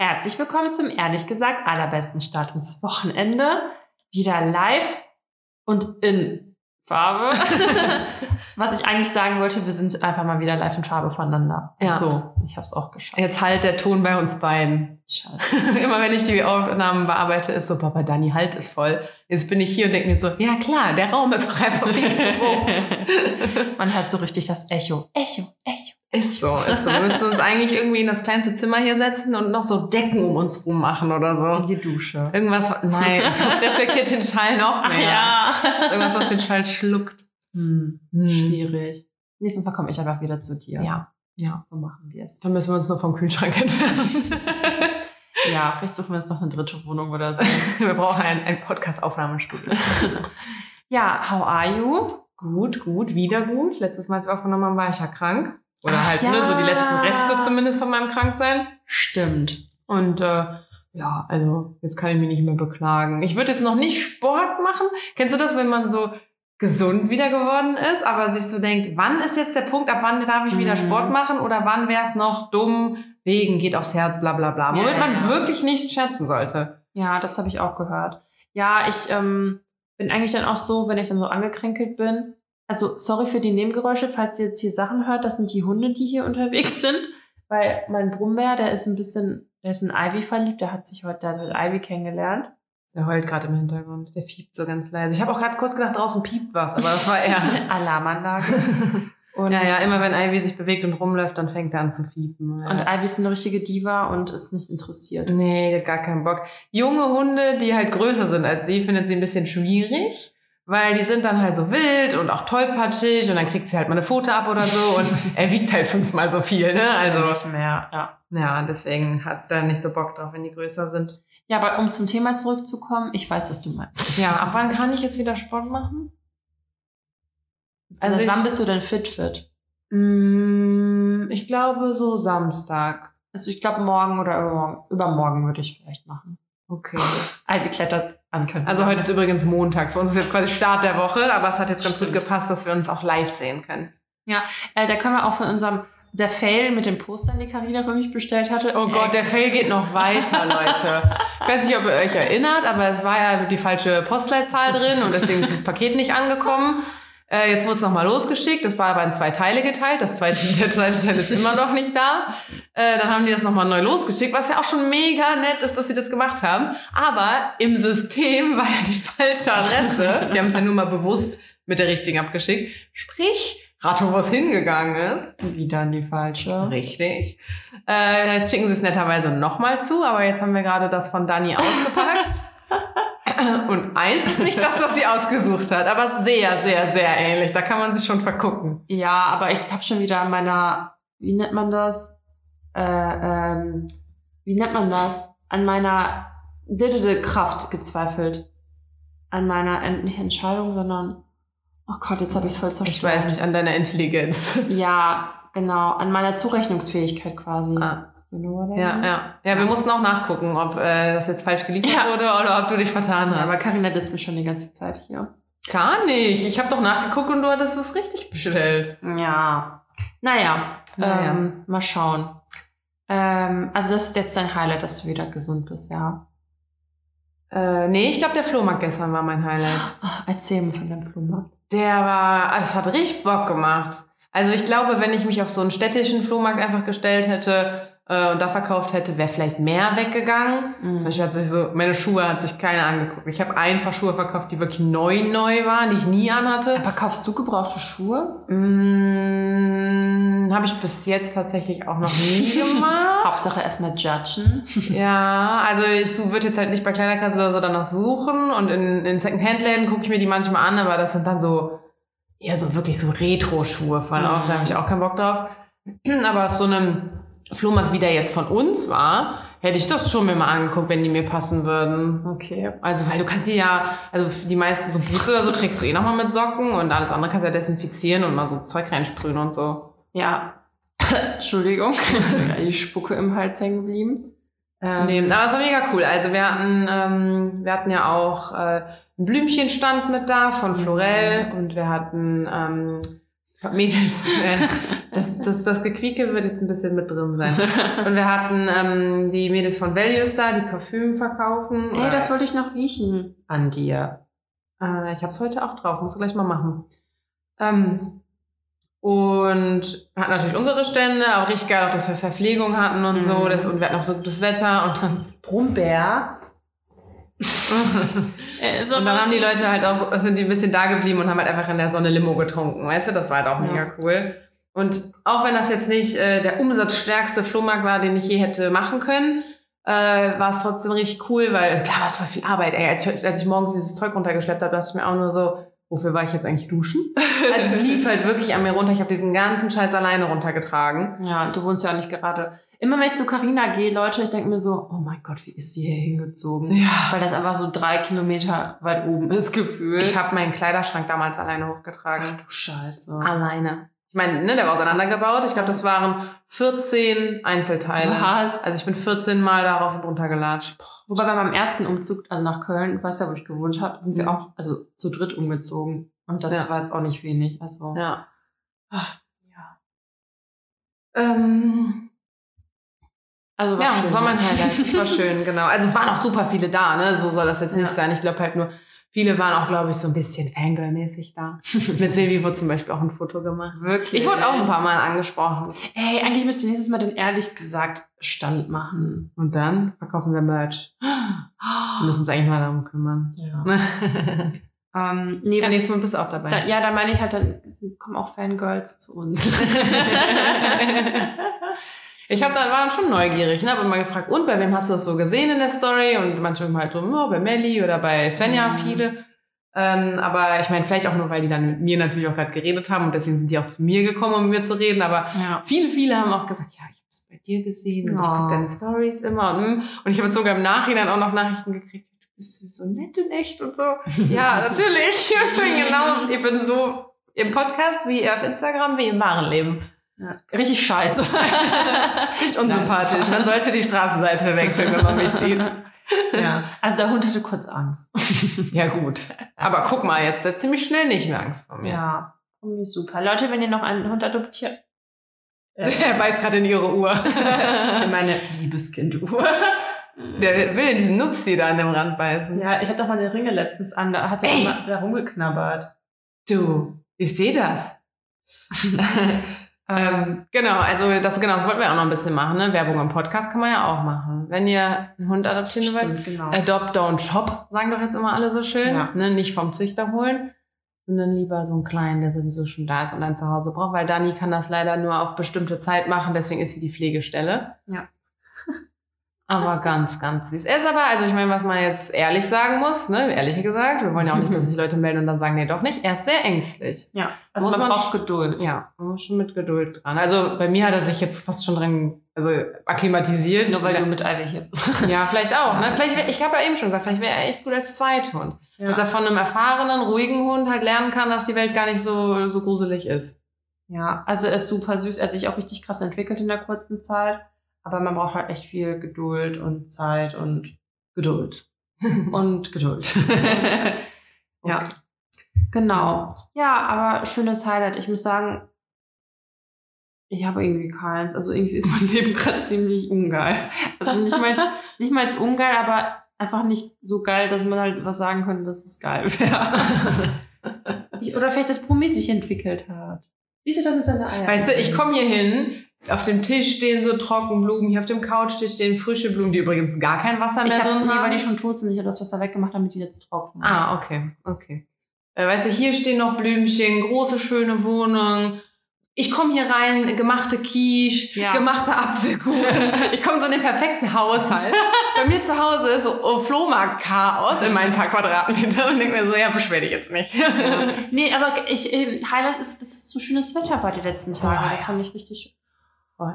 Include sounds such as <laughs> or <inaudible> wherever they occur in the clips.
Herzlich willkommen zum ehrlich gesagt allerbesten Start ins Wochenende. Wieder live und in Farbe. <laughs> Was ich eigentlich sagen wollte, wir sind einfach mal wieder live in Farbe voneinander. Ja. So, ich habe es auch geschafft. Jetzt halt der Ton bei uns beiden. Scheiße. <laughs> Immer wenn ich die Aufnahmen bearbeite, ist so, Papa Dani, halt ist voll. Jetzt bin ich hier und denke mir so, ja klar, der Raum ist auch einfach viel zu groß. Man hört so richtig das Echo. Echo, Echo. Ist so, ist so. Wir müssen uns eigentlich irgendwie in das kleinste Zimmer hier setzen und noch so Decken um uns rum machen oder so. In die Dusche. Irgendwas, nein, <laughs> das reflektiert den Schall noch mehr. ja. Irgendwas, was den Schall schluckt. Hm, Hm. schwierig. Nächstes Mal komme ich einfach wieder zu dir. Ja, ja. So machen wir es. Dann müssen wir uns nur vom Kühlschrank entfernen. <laughs> Ja, vielleicht suchen wir uns noch eine dritte Wohnung oder so. <laughs> wir brauchen ein, ein Podcast-Aufnahmestudio. ja, how are you? Gut, gut, wieder gut. Letztes Mal, als wir aufgenommen haben, war ich ja krank. Oder Ach halt, ja. ne, so die letzten Reste zumindest von meinem Kranksein. Stimmt. Und äh, ja, also jetzt kann ich mich nicht mehr beklagen. Ich würde jetzt noch nicht Sport machen. Kennst du das, wenn man so gesund wieder geworden ist, aber sich so denkt, wann ist jetzt der Punkt, ab wann darf ich wieder Mhm. Sport machen oder wann wäre es noch dumm, wegen, geht aufs Herz, bla bla bla. Womit ja, man ja. wirklich nicht scherzen sollte. Ja, das habe ich auch gehört. Ja, ich ähm, bin eigentlich dann auch so, wenn ich dann so angekränkelt bin. Also, sorry für die Nebengeräusche, falls ihr jetzt hier Sachen hört, das sind die Hunde, die hier unterwegs sind. Weil mein Brummbär, der ist ein bisschen, der ist in Ivy verliebt, der hat sich heute, der hat heute Ivy kennengelernt. Der heult gerade im Hintergrund, der fiebt so ganz leise. Ich habe auch gerade kurz gedacht, draußen piept was, aber das war er. <laughs> Alarmanlage. <laughs> Und, ja, ja, immer wenn Ivy sich bewegt und rumläuft, dann fängt er an zu fiepen. Ja. Und Ivy ist eine richtige Diva und ist nicht interessiert. Nee, die hat gar keinen Bock. Junge Hunde, die halt größer sind als sie, findet sie ein bisschen schwierig, weil die sind dann halt so wild und auch tollpatschig und dann kriegt sie halt mal eine Pfote ab oder so und <laughs> er wiegt halt fünfmal so viel, ne? Also, nicht mehr, ja. ja, deswegen hat sie da nicht so Bock drauf, wenn die größer sind. Ja, aber um zum Thema zurückzukommen, ich weiß, was du meinst. Ja, ab wann kann ich jetzt wieder Sport machen? Also, Also ich- wann bist du denn fit fit? Mm, ich glaube so Samstag. Also ich glaube morgen oder übermorgen, übermorgen würde ich vielleicht machen. Okay. Ivy klettert an. Also heute ist übrigens Montag. Für uns ist jetzt quasi Start der Woche, aber es hat jetzt ganz Stimmt. gut gepasst, dass wir uns auch live sehen können. Äh, da können wir auch von unserem, der Fail mit dem Postern, die Carina für mich bestellt hatte. Oh Gott, der Fail geht noch weiter, <laughs> Leute. Ich weiß nicht, ob ihr euch erinnert, aber es war ja die falsche Postleitzahl drin und deswegen ist das Paket nicht angekommen. Äh, jetzt wurde es nochmal losgeschickt. Das war aber in zwei Teile geteilt. Das zweite, <laughs> der zweite Teil ist immer noch nicht da. Äh, dann haben die das nochmal neu losgeschickt, was ja auch schon mega nett ist, dass sie das gemacht haben. Aber im System war ja die falsche Adresse. Die haben es ja nur mal bewusst mit der richtigen abgeschickt. Sprich, Ratto, wo es hingegangen ist. Wieder in die falsche. Richtig. Äh, jetzt schicken sie es netterweise nochmal zu, aber jetzt haben wir gerade das von Dani ausgepackt. <laughs> Und eins ist nicht das, was sie ausgesucht hat, aber sehr, sehr, sehr ähnlich. Da kann man sich schon vergucken. Ja, aber ich habe schon wieder an meiner, wie nennt man das? Äh, ähm, wie nennt man das? An meiner Kraft gezweifelt. An meiner, nicht Entscheidung, sondern, oh Gott, jetzt habe ich es voll zerstört. Ich weiß nicht, an deiner Intelligenz. Ja, genau, an meiner Zurechnungsfähigkeit quasi. Ah, You know ja, mean? ja. Ja, wir mussten auch nachgucken, ob äh, das jetzt falsch geliefert Ja. wurde oder ob du dich vertan Ja, hast. aber Carina disst mich schon die ganze Zeit hier. Gar nicht. Ich habe doch nachgeguckt und du hattest es richtig bestellt. Ja. Naja, Naja. Ähm, mal schauen. Ähm, also das ist jetzt dein Highlight, dass du wieder gesund bist, ja. Äh, nee, ich glaube, der Flohmarkt gestern war mein Highlight. Ach, erzähl mir von deinem Flohmarkt. Der war, ah, das hat richtig Bock gemacht. Also ich glaube, wenn ich mich auf so einen städtischen Flohmarkt einfach gestellt hätte äh, und da verkauft hätte, wäre vielleicht mehr weggegangen. Mhm. Zum Beispiel hat sich so, meine Schuhe hat sich keiner angeguckt. Ich habe ein paar Schuhe verkauft, die wirklich neu neu waren, die ich nie anhatte. Aber kaufst du gebrauchte Schuhe? Mm, habe ich bis jetzt tatsächlich auch noch nie <laughs> gemacht. Hauptsache erstmal judgen. <laughs> Ja, also ich würde jetzt halt nicht bei Kleiderkasse oder so danach suchen und in, in Secondhand-Läden gucke ich mir die manchmal an, aber das sind dann so eher so wirklich so Retro-Schuhe fallen Mhm. auf, da habe ich auch keinen Bock drauf. <clears throat> Aber auf so einem Flohmarkt, wie der jetzt von uns war, hätte ich das schon mir mal angeguckt, wenn die mir passen würden. Okay. Also, weil du kannst sie ja, also die meisten so Boots oder so trägst du eh nochmal mit Socken und alles andere kannst du ja desinfizieren und mal so Zeug reinsprühen und so. Ja. <coughs> Entschuldigung. <laughs> Die Spucke im Hals hängen geblieben. Ähm, Nee, aber es war mega cool. Also wir hatten, ähm, wir hatten ja auch äh, einen Blümchenstand mit da von Florell und wir hatten ähm, Mädels, <laughs> äh, das, das, das Gequieke wird jetzt ein bisschen mit drin sein. <laughs> Und wir hatten ähm, die Mädels von Values da, die Parfüm verkaufen. Ey, das wollte ich noch riechen. an dir. Äh, ich habe es heute auch drauf, musst du gleich mal machen. Ähm, und hatten natürlich unsere Stände, aber richtig geil auch, dass wir Verpflegung hatten und so. Mhm. Das, und wir hatten auch so gutes Wetter und dann Brummbär. <laughs> Äh, Und dann haben die Leute halt auch, sind die ein bisschen da geblieben und haben halt einfach in der Sonne Limo getrunken, weißt du? Das war halt auch Ja. mega cool. Und auch wenn das jetzt nicht äh, der umsatzstärkste Flohmarkt war, den ich je hätte machen können, äh, war es trotzdem richtig cool, weil klar, das war viel Arbeit. Ey, als ich, als ich morgens dieses Zeug runtergeschleppt habe, dachte ich mir auch nur so, wofür war ich jetzt eigentlich duschen? <laughs> Also es lief halt wirklich an mir runter. Ich habe diesen ganzen Scheiß alleine runtergetragen. Ja, du wohnst ja nicht gerade. Immer wenn ich zu Carina gehe, Leute, ich denke mir so, oh mein Gott, wie ist sie hier hingezogen? Ja. Weil das einfach so drei Kilometer weit oben ist, gefühlt. Ich habe meinen Kleiderschrank damals alleine hochgetragen. Ach du Scheiße. Alleine. Ich meine, ne, der war auseinandergebaut. Ich glaube, das waren 14 Einzelteile. Was? Also ich bin 14 Mal darauf und runter gelatscht. Wobei bei meinem ersten Umzug, also nach Köln, weißt ja, wo ich gewohnt habe, sind wir auch, also zu dritt umgezogen. Und das Ja. war jetzt auch nicht wenig. Also. Ja. Ah, ja. Ähm, Also ja, das schön. war Highlight. Das war schön, <laughs> genau. Also es waren auch super viele da, ne? So soll das jetzt nicht Ja. sein. Ich glaube halt nur, viele waren auch, glaube ich, so ein bisschen Fangirl-mäßig da. <laughs> Mit Silvi wurde zum Beispiel auch ein Foto gemacht. Wirklich. Ich wurde auch ein paar Mal angesprochen. Ey, eigentlich müsst ihr nächstes Mal den ehrlich gesagt Stand machen. Und dann verkaufen wir Merch. Wir müssen uns eigentlich mal darum kümmern. Ja. ja, <laughs> Ähm, nee, was nächstes Mal bist du auch dabei. da, ja, da meine ich halt, dann kommen auch Fangirls zu uns. Ich hab dann, war dann schon neugierig, ne? Hab immer gefragt, und bei wem hast du das so gesehen in der Story? Und manche immer halt so, oh, bei Melly oder bei Svenja, Mhm. viele. Ähm, aber ich meine, vielleicht auch nur, weil die dann mit mir natürlich auch gerade geredet haben und deswegen sind die auch zu mir gekommen, um mit mir zu reden. Aber ja. viele, viele haben auch gesagt, ja, ich habe es bei dir gesehen und ich Oh. gucke deine Stories immer. Und, mm. und ich habe jetzt sogar im Nachhinein auch noch Nachrichten gekriegt, du bist so nett in echt und so. <laughs> ja, natürlich. Ich <laughs> bin genauso, ich bin so im Podcast wie auf Instagram, wie im wahren Leben. Ja. Richtig scheiße. <laughs> Nicht unsympathisch. Man sollte die Straßenseite wechseln, wenn man mich sieht. ja. Also der Hund hatte kurz Angst. <laughs> Ja, gut. Aber guck mal, jetzt hat ziemlich schnell nicht mehr Angst vor mir. Ja. Super. Leute, wenn ihr noch einen Hund adoptiert. Äh, <laughs> Er beißt gerade in ihre Uhr. meine Liebeskinduhr. Der will in diesen Nupsi da an dem Rand beißen. Ja, ich hatte doch mal den Ringe letztens an, da hat er immer da rumgeknabbert. Du, ich sehe das. Ähm, genau, also das, genau, das wollten wir auch noch ein bisschen machen. Ne? Werbung im Podcast kann man ja auch machen. Wenn ihr einen Hund adoptieren wollt, Stimmt, genau. Adopt, don't shop, sagen doch jetzt immer alle so schön. Ja. Ne? Nicht vom Züchter holen, sondern lieber so einen kleinen, der sowieso schon da ist und ein Zuhause braucht, weil Dani kann das leider nur auf bestimmte Zeit machen, deswegen ist sie die Pflegestelle. Ja. Aber ganz, ganz süß. Er ist aber, also ich meine, was man jetzt ehrlich sagen muss, ne, ehrlich gesagt, wir wollen ja auch nicht, dass sich Leute melden und dann sagen, nee, doch nicht. Er ist sehr ängstlich. ja, also muss man braucht Geduld. Ja, man muss schon mit Geduld dran. Also bei mir hat er sich jetzt fast schon dran, also akklimatisiert. Nur weil du mit Eiweg hier bist. <laughs> Ja, vielleicht auch. Ne? Vielleicht, wär- ich habe ja eben schon gesagt, vielleicht wäre er echt gut als Zweithund. Ja. Dass er von einem erfahrenen, ruhigen Hund halt lernen kann, dass die Welt gar nicht so, so gruselig ist. Ja, also er ist super süß. Er hat sich auch richtig krass entwickelt in der kurzen Zeit. Aber man braucht halt echt viel Geduld und Zeit und Geduld. <laughs> und Geduld. <laughs> ja. Okay. Genau. Ja, aber schönes Highlight. Ich muss sagen, ich habe irgendwie keins. Also irgendwie ist mein <laughs> Leben gerade ziemlich ungeil. Also nicht mal, nicht mal ungeil, aber einfach nicht so geil, dass man halt was sagen könnte, dass es geil wäre. Oder vielleicht das Promi sich entwickelt hat. Siehst du, das sind seine Eier. Weißt du, ich komme hier hin, auf dem Tisch stehen so Trockenblumen, hier auf dem Couchtisch stehen frische Blumen, die übrigens gar kein Wasser mehr Ich habe, drin nee, haben. weil die schon tot sind. Ich habe das Wasser weggemacht, damit die jetzt trocknen. Ah, okay, okay. Äh, weißt du, hier stehen noch Blümchen, große, schöne Wohnung. Ich komme hier rein, gemachte Quiche, Ja. gemachte Apfelkuchen. <laughs> Ich komme so in den perfekten Haushalt. Bei mir zu Hause ist so oh, Flohmarkt-Chaos in meinen paar Quadratmetern und denke mir so, ja, beschwer dich jetzt nicht. Nee, aber ich, ähm, Highlight ist, dass es so schönes Wetter war die letzten Tage. Boah, das fand ich richtig Voll.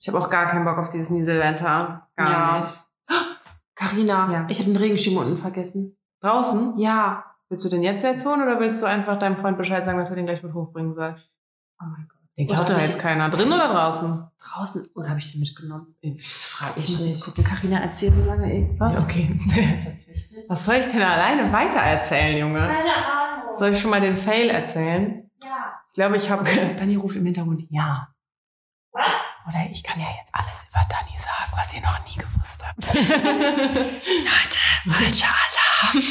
Ich habe auch gar keinen Bock auf dieses Nieselwetter. Gar Ja. nicht. <gasps> Carina, Ja. ich habe den Regenschirm unten vergessen. Draußen? Ja. Willst du den jetzt jetzt holen oder willst du einfach deinem Freund Bescheid sagen, dass er den gleich mit hochbringen soll? Oh mein Gott. Den klaut hab ich jetzt keiner. Drin oder draußen? Draußen. Oder habe ich den mitgenommen? Das frage Ich muss jetzt gucken. Carina, erzähl so lange irgendwas. Ja, okay. Was soll ich denn alleine weitererzählen, Junge? Keine Ahnung. Soll ich schon mal den Fail erzählen? Ja. Ich glaube, ich habe. <laughs> Dani ruft im Hintergrund ja. Was? Oder ich kann ja jetzt alles über Dani sagen, was ihr noch nie gewusst habt. <laughs> Leute, falscher Alarm.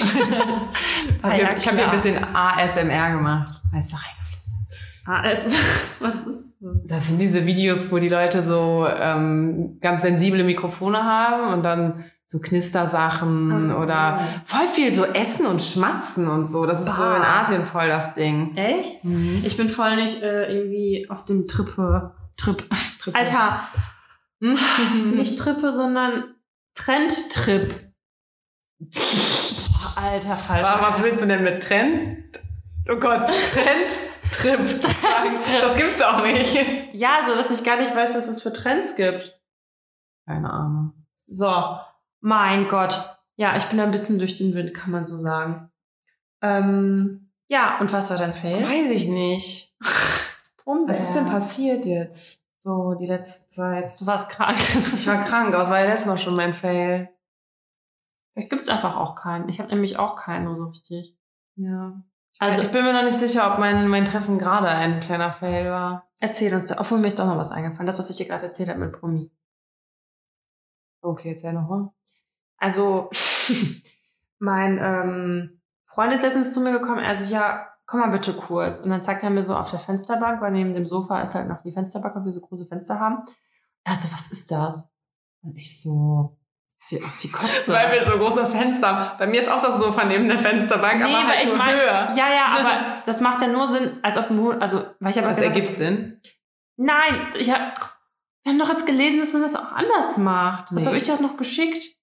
<laughs> Ja, ich habe hier ein bisschen ASMR gemacht. Heißt da reingeflüstert. Es, was ist das? Das sind diese Videos, wo die Leute so ähm, ganz sensible Mikrofone haben und dann so Knistersachen Ach so. oder voll viel so Essen und Schmatzen und so. Das ist so Bah. in Asien voll das Ding. Echt? Ich bin voll nicht äh, irgendwie auf dem Trippe. Trip. Trippe. <laughs> Alter, Mhm. <laughs> nicht Trippe, sondern Trendtrip. Alter, falsch. Was, was willst du denn mit Trend? Oh Gott, Trend? Trip. Das gibt's auch nicht. Ja, so dass ich gar nicht weiß, was es für Trends gibt. Keine Ahnung. So, mein Gott. Ja, ich bin ein bisschen durch den Wind, kann man so sagen. Ähm, ja, und was war dein Fail? Weiß ich nicht. <laughs> Was ist denn passiert jetzt? So, die letzte Zeit. Du warst krank. <laughs> Ich war krank, aber es war ja letztes Mal schon mein Fail. Vielleicht gibt's einfach auch keinen. Ich habe nämlich auch keinen so richtig. Ja. Also- Also ich bin mir noch nicht sicher, ob mein, mein Treffen gerade ein kleiner Fail war. Erzähl uns da. Obwohl mir ist doch noch was eingefallen. Das, was ich dir gerade erzählt habe mit Promi. Okay, erzähl nochmal. Also, mein ähm, Freund ist letztens zu mir gekommen. Er so, ja, komm mal bitte kurz. Und dann zeigt er mir so auf der Fensterbank, weil neben dem Sofa ist halt noch die Fensterbank, weil wir so große Fenster haben. Er so, was ist das? Und ich so, das sieht aus wie Kotze. Weil wir so große Fenster haben. Bei mir ist auch das Sofa neben der Fensterbank, Nee, aber halt ich nur mein- höher. ja, ja, aber <laughs> das macht ja nur Sinn, als ob ein Hund, also, weil ich habe gesagt, ergibt das- Sinn? Nein, ich hab, wir haben doch jetzt gelesen, dass man das auch anders macht. Was Nee. habe ich dir auch noch geschickt?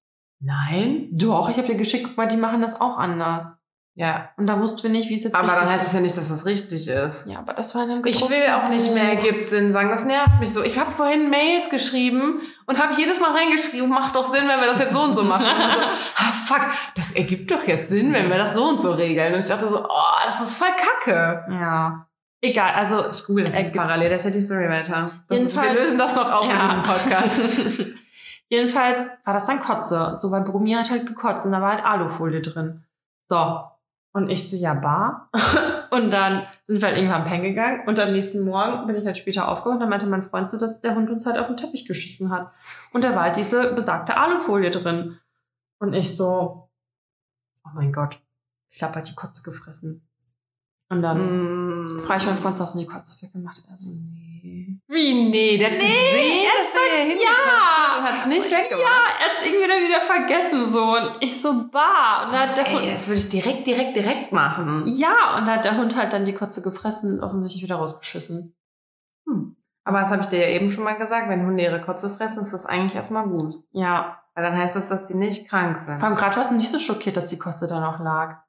Nein. Doch, ich habe dir geschickt, guck mal, die machen das auch anders. Ja, Und da wussten wir nicht, wie es jetzt aber richtig dann heißt es ist. ja nicht, dass das richtig ist. Ja, aber das war in einem Ich will auch nicht mehr ergibt Sinn sagen. Das nervt mich so. Ich habe vorhin Mails geschrieben und habe jedes Mal reingeschrieben, macht doch Sinn, wenn wir das jetzt so und so machen. Und so, <laughs> ah, fuck, das ergibt doch jetzt Sinn, wenn wir das so und so regeln. Und ich dachte so, oh, das ist voll kacke. Ja. Egal, also Ich google das jetzt parallel, das hätte die Story weiter. Ist, wir lösen das noch auf in Ja. diesem Podcast. <laughs> Jedenfalls war das dann Kotze. So, weil Brumi hat halt gekotzt und da war halt Alufolie drin. So. Und ich so, ja, bar. <laughs> und dann sind wir halt irgendwann pennen gegangen. Und am nächsten Morgen bin ich halt später aufgewacht und dann meinte mein Freund so, dass der Hund uns halt auf den Teppich geschissen hat. Und da war halt diese besagte Alufolie drin. Und ich so, oh mein Gott. Ich glaube, hat die Kotze gefressen. Und dann Mm. frage ich meinen Freund, hast du die Kotze weggemacht? Er so, nee. Wie? Nee, der hat gesehen, dass wir hier hingekotzt sind und hat es nicht weggemacht. Ja, er hat es irgendwie dann wieder vergessen so und ich so bar. Und dann hat der Hund, Ey, das würde ich direkt, direkt, direkt machen. ja, und da hat der Hund halt dann die Kotze gefressen und offensichtlich wieder rausgeschissen. Aber das habe ich dir ja eben schon mal gesagt, wenn Hunde ihre Kotze fressen, ist das eigentlich erstmal gut. Ja, Weil dann heißt das, dass die nicht krank sind. vor allem gerade warst du nicht so schockiert, dass die Kotze da noch lag.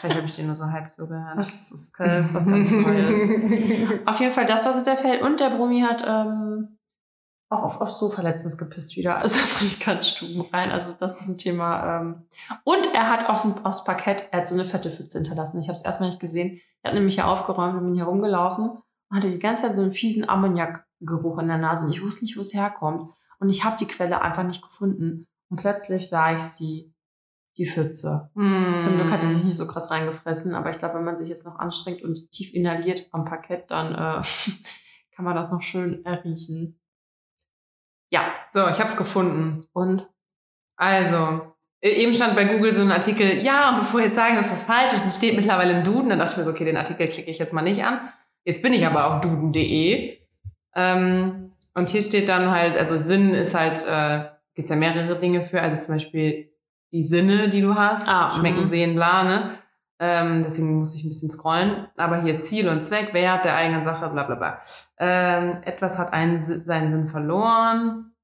Vielleicht, habe ich dir nur so halb zugehört. Das ist, das ist was ganz <laughs> Neues. Auf jeden Fall, das war so der Fall. Und der Brummi hat ähm, auch auf, aufs Sofa letztens gepisst wieder. Also das ist ganz stubenrein. Also das zum Thema. Ähm. Und er hat auf, aufs Parkett, er hat so eine fette Pfütze hinterlassen. Ich habe es erstmal nicht gesehen. Er hat nämlich hier aufgeräumt und bin hier rumgelaufen und hatte die ganze Zeit so einen fiesen Ammoniakgeruch in der Nase. Und ich wusste nicht, wo es herkommt. Und ich habe die Quelle einfach nicht gefunden. Und plötzlich sah ich die, die Pfütze. Hm. Zum Glück hat sie sich nicht so krass reingefressen, aber ich glaube, wenn man sich jetzt noch anstrengt und tief inhaliert am Parkett, dann äh, <laughs> kann man das noch schön erriechen. Ja, So, ich habe es gefunden. und Also, e- eben stand bei Google so ein Artikel, ja, und bevor wir jetzt sagen, dass das falsch ist, es steht mittlerweile im Duden, dann dachte ich mir so, okay, den Artikel klicke ich jetzt mal nicht an. Jetzt bin ich aber auf duden.de. Ähm, und hier steht dann halt, also Sinn ist halt, äh, gibt's ja mehrere Dinge für, also zum Beispiel die Sinne, die du hast, Ah, schmecken, mhm. sehen, bla, ne? Ähm, deswegen muss ich ein bisschen scrollen. Aber hier Ziel und Zweck, Wert der eigenen Sache, bla bla bla. Ähm, etwas hat einen, seinen Sinn verloren.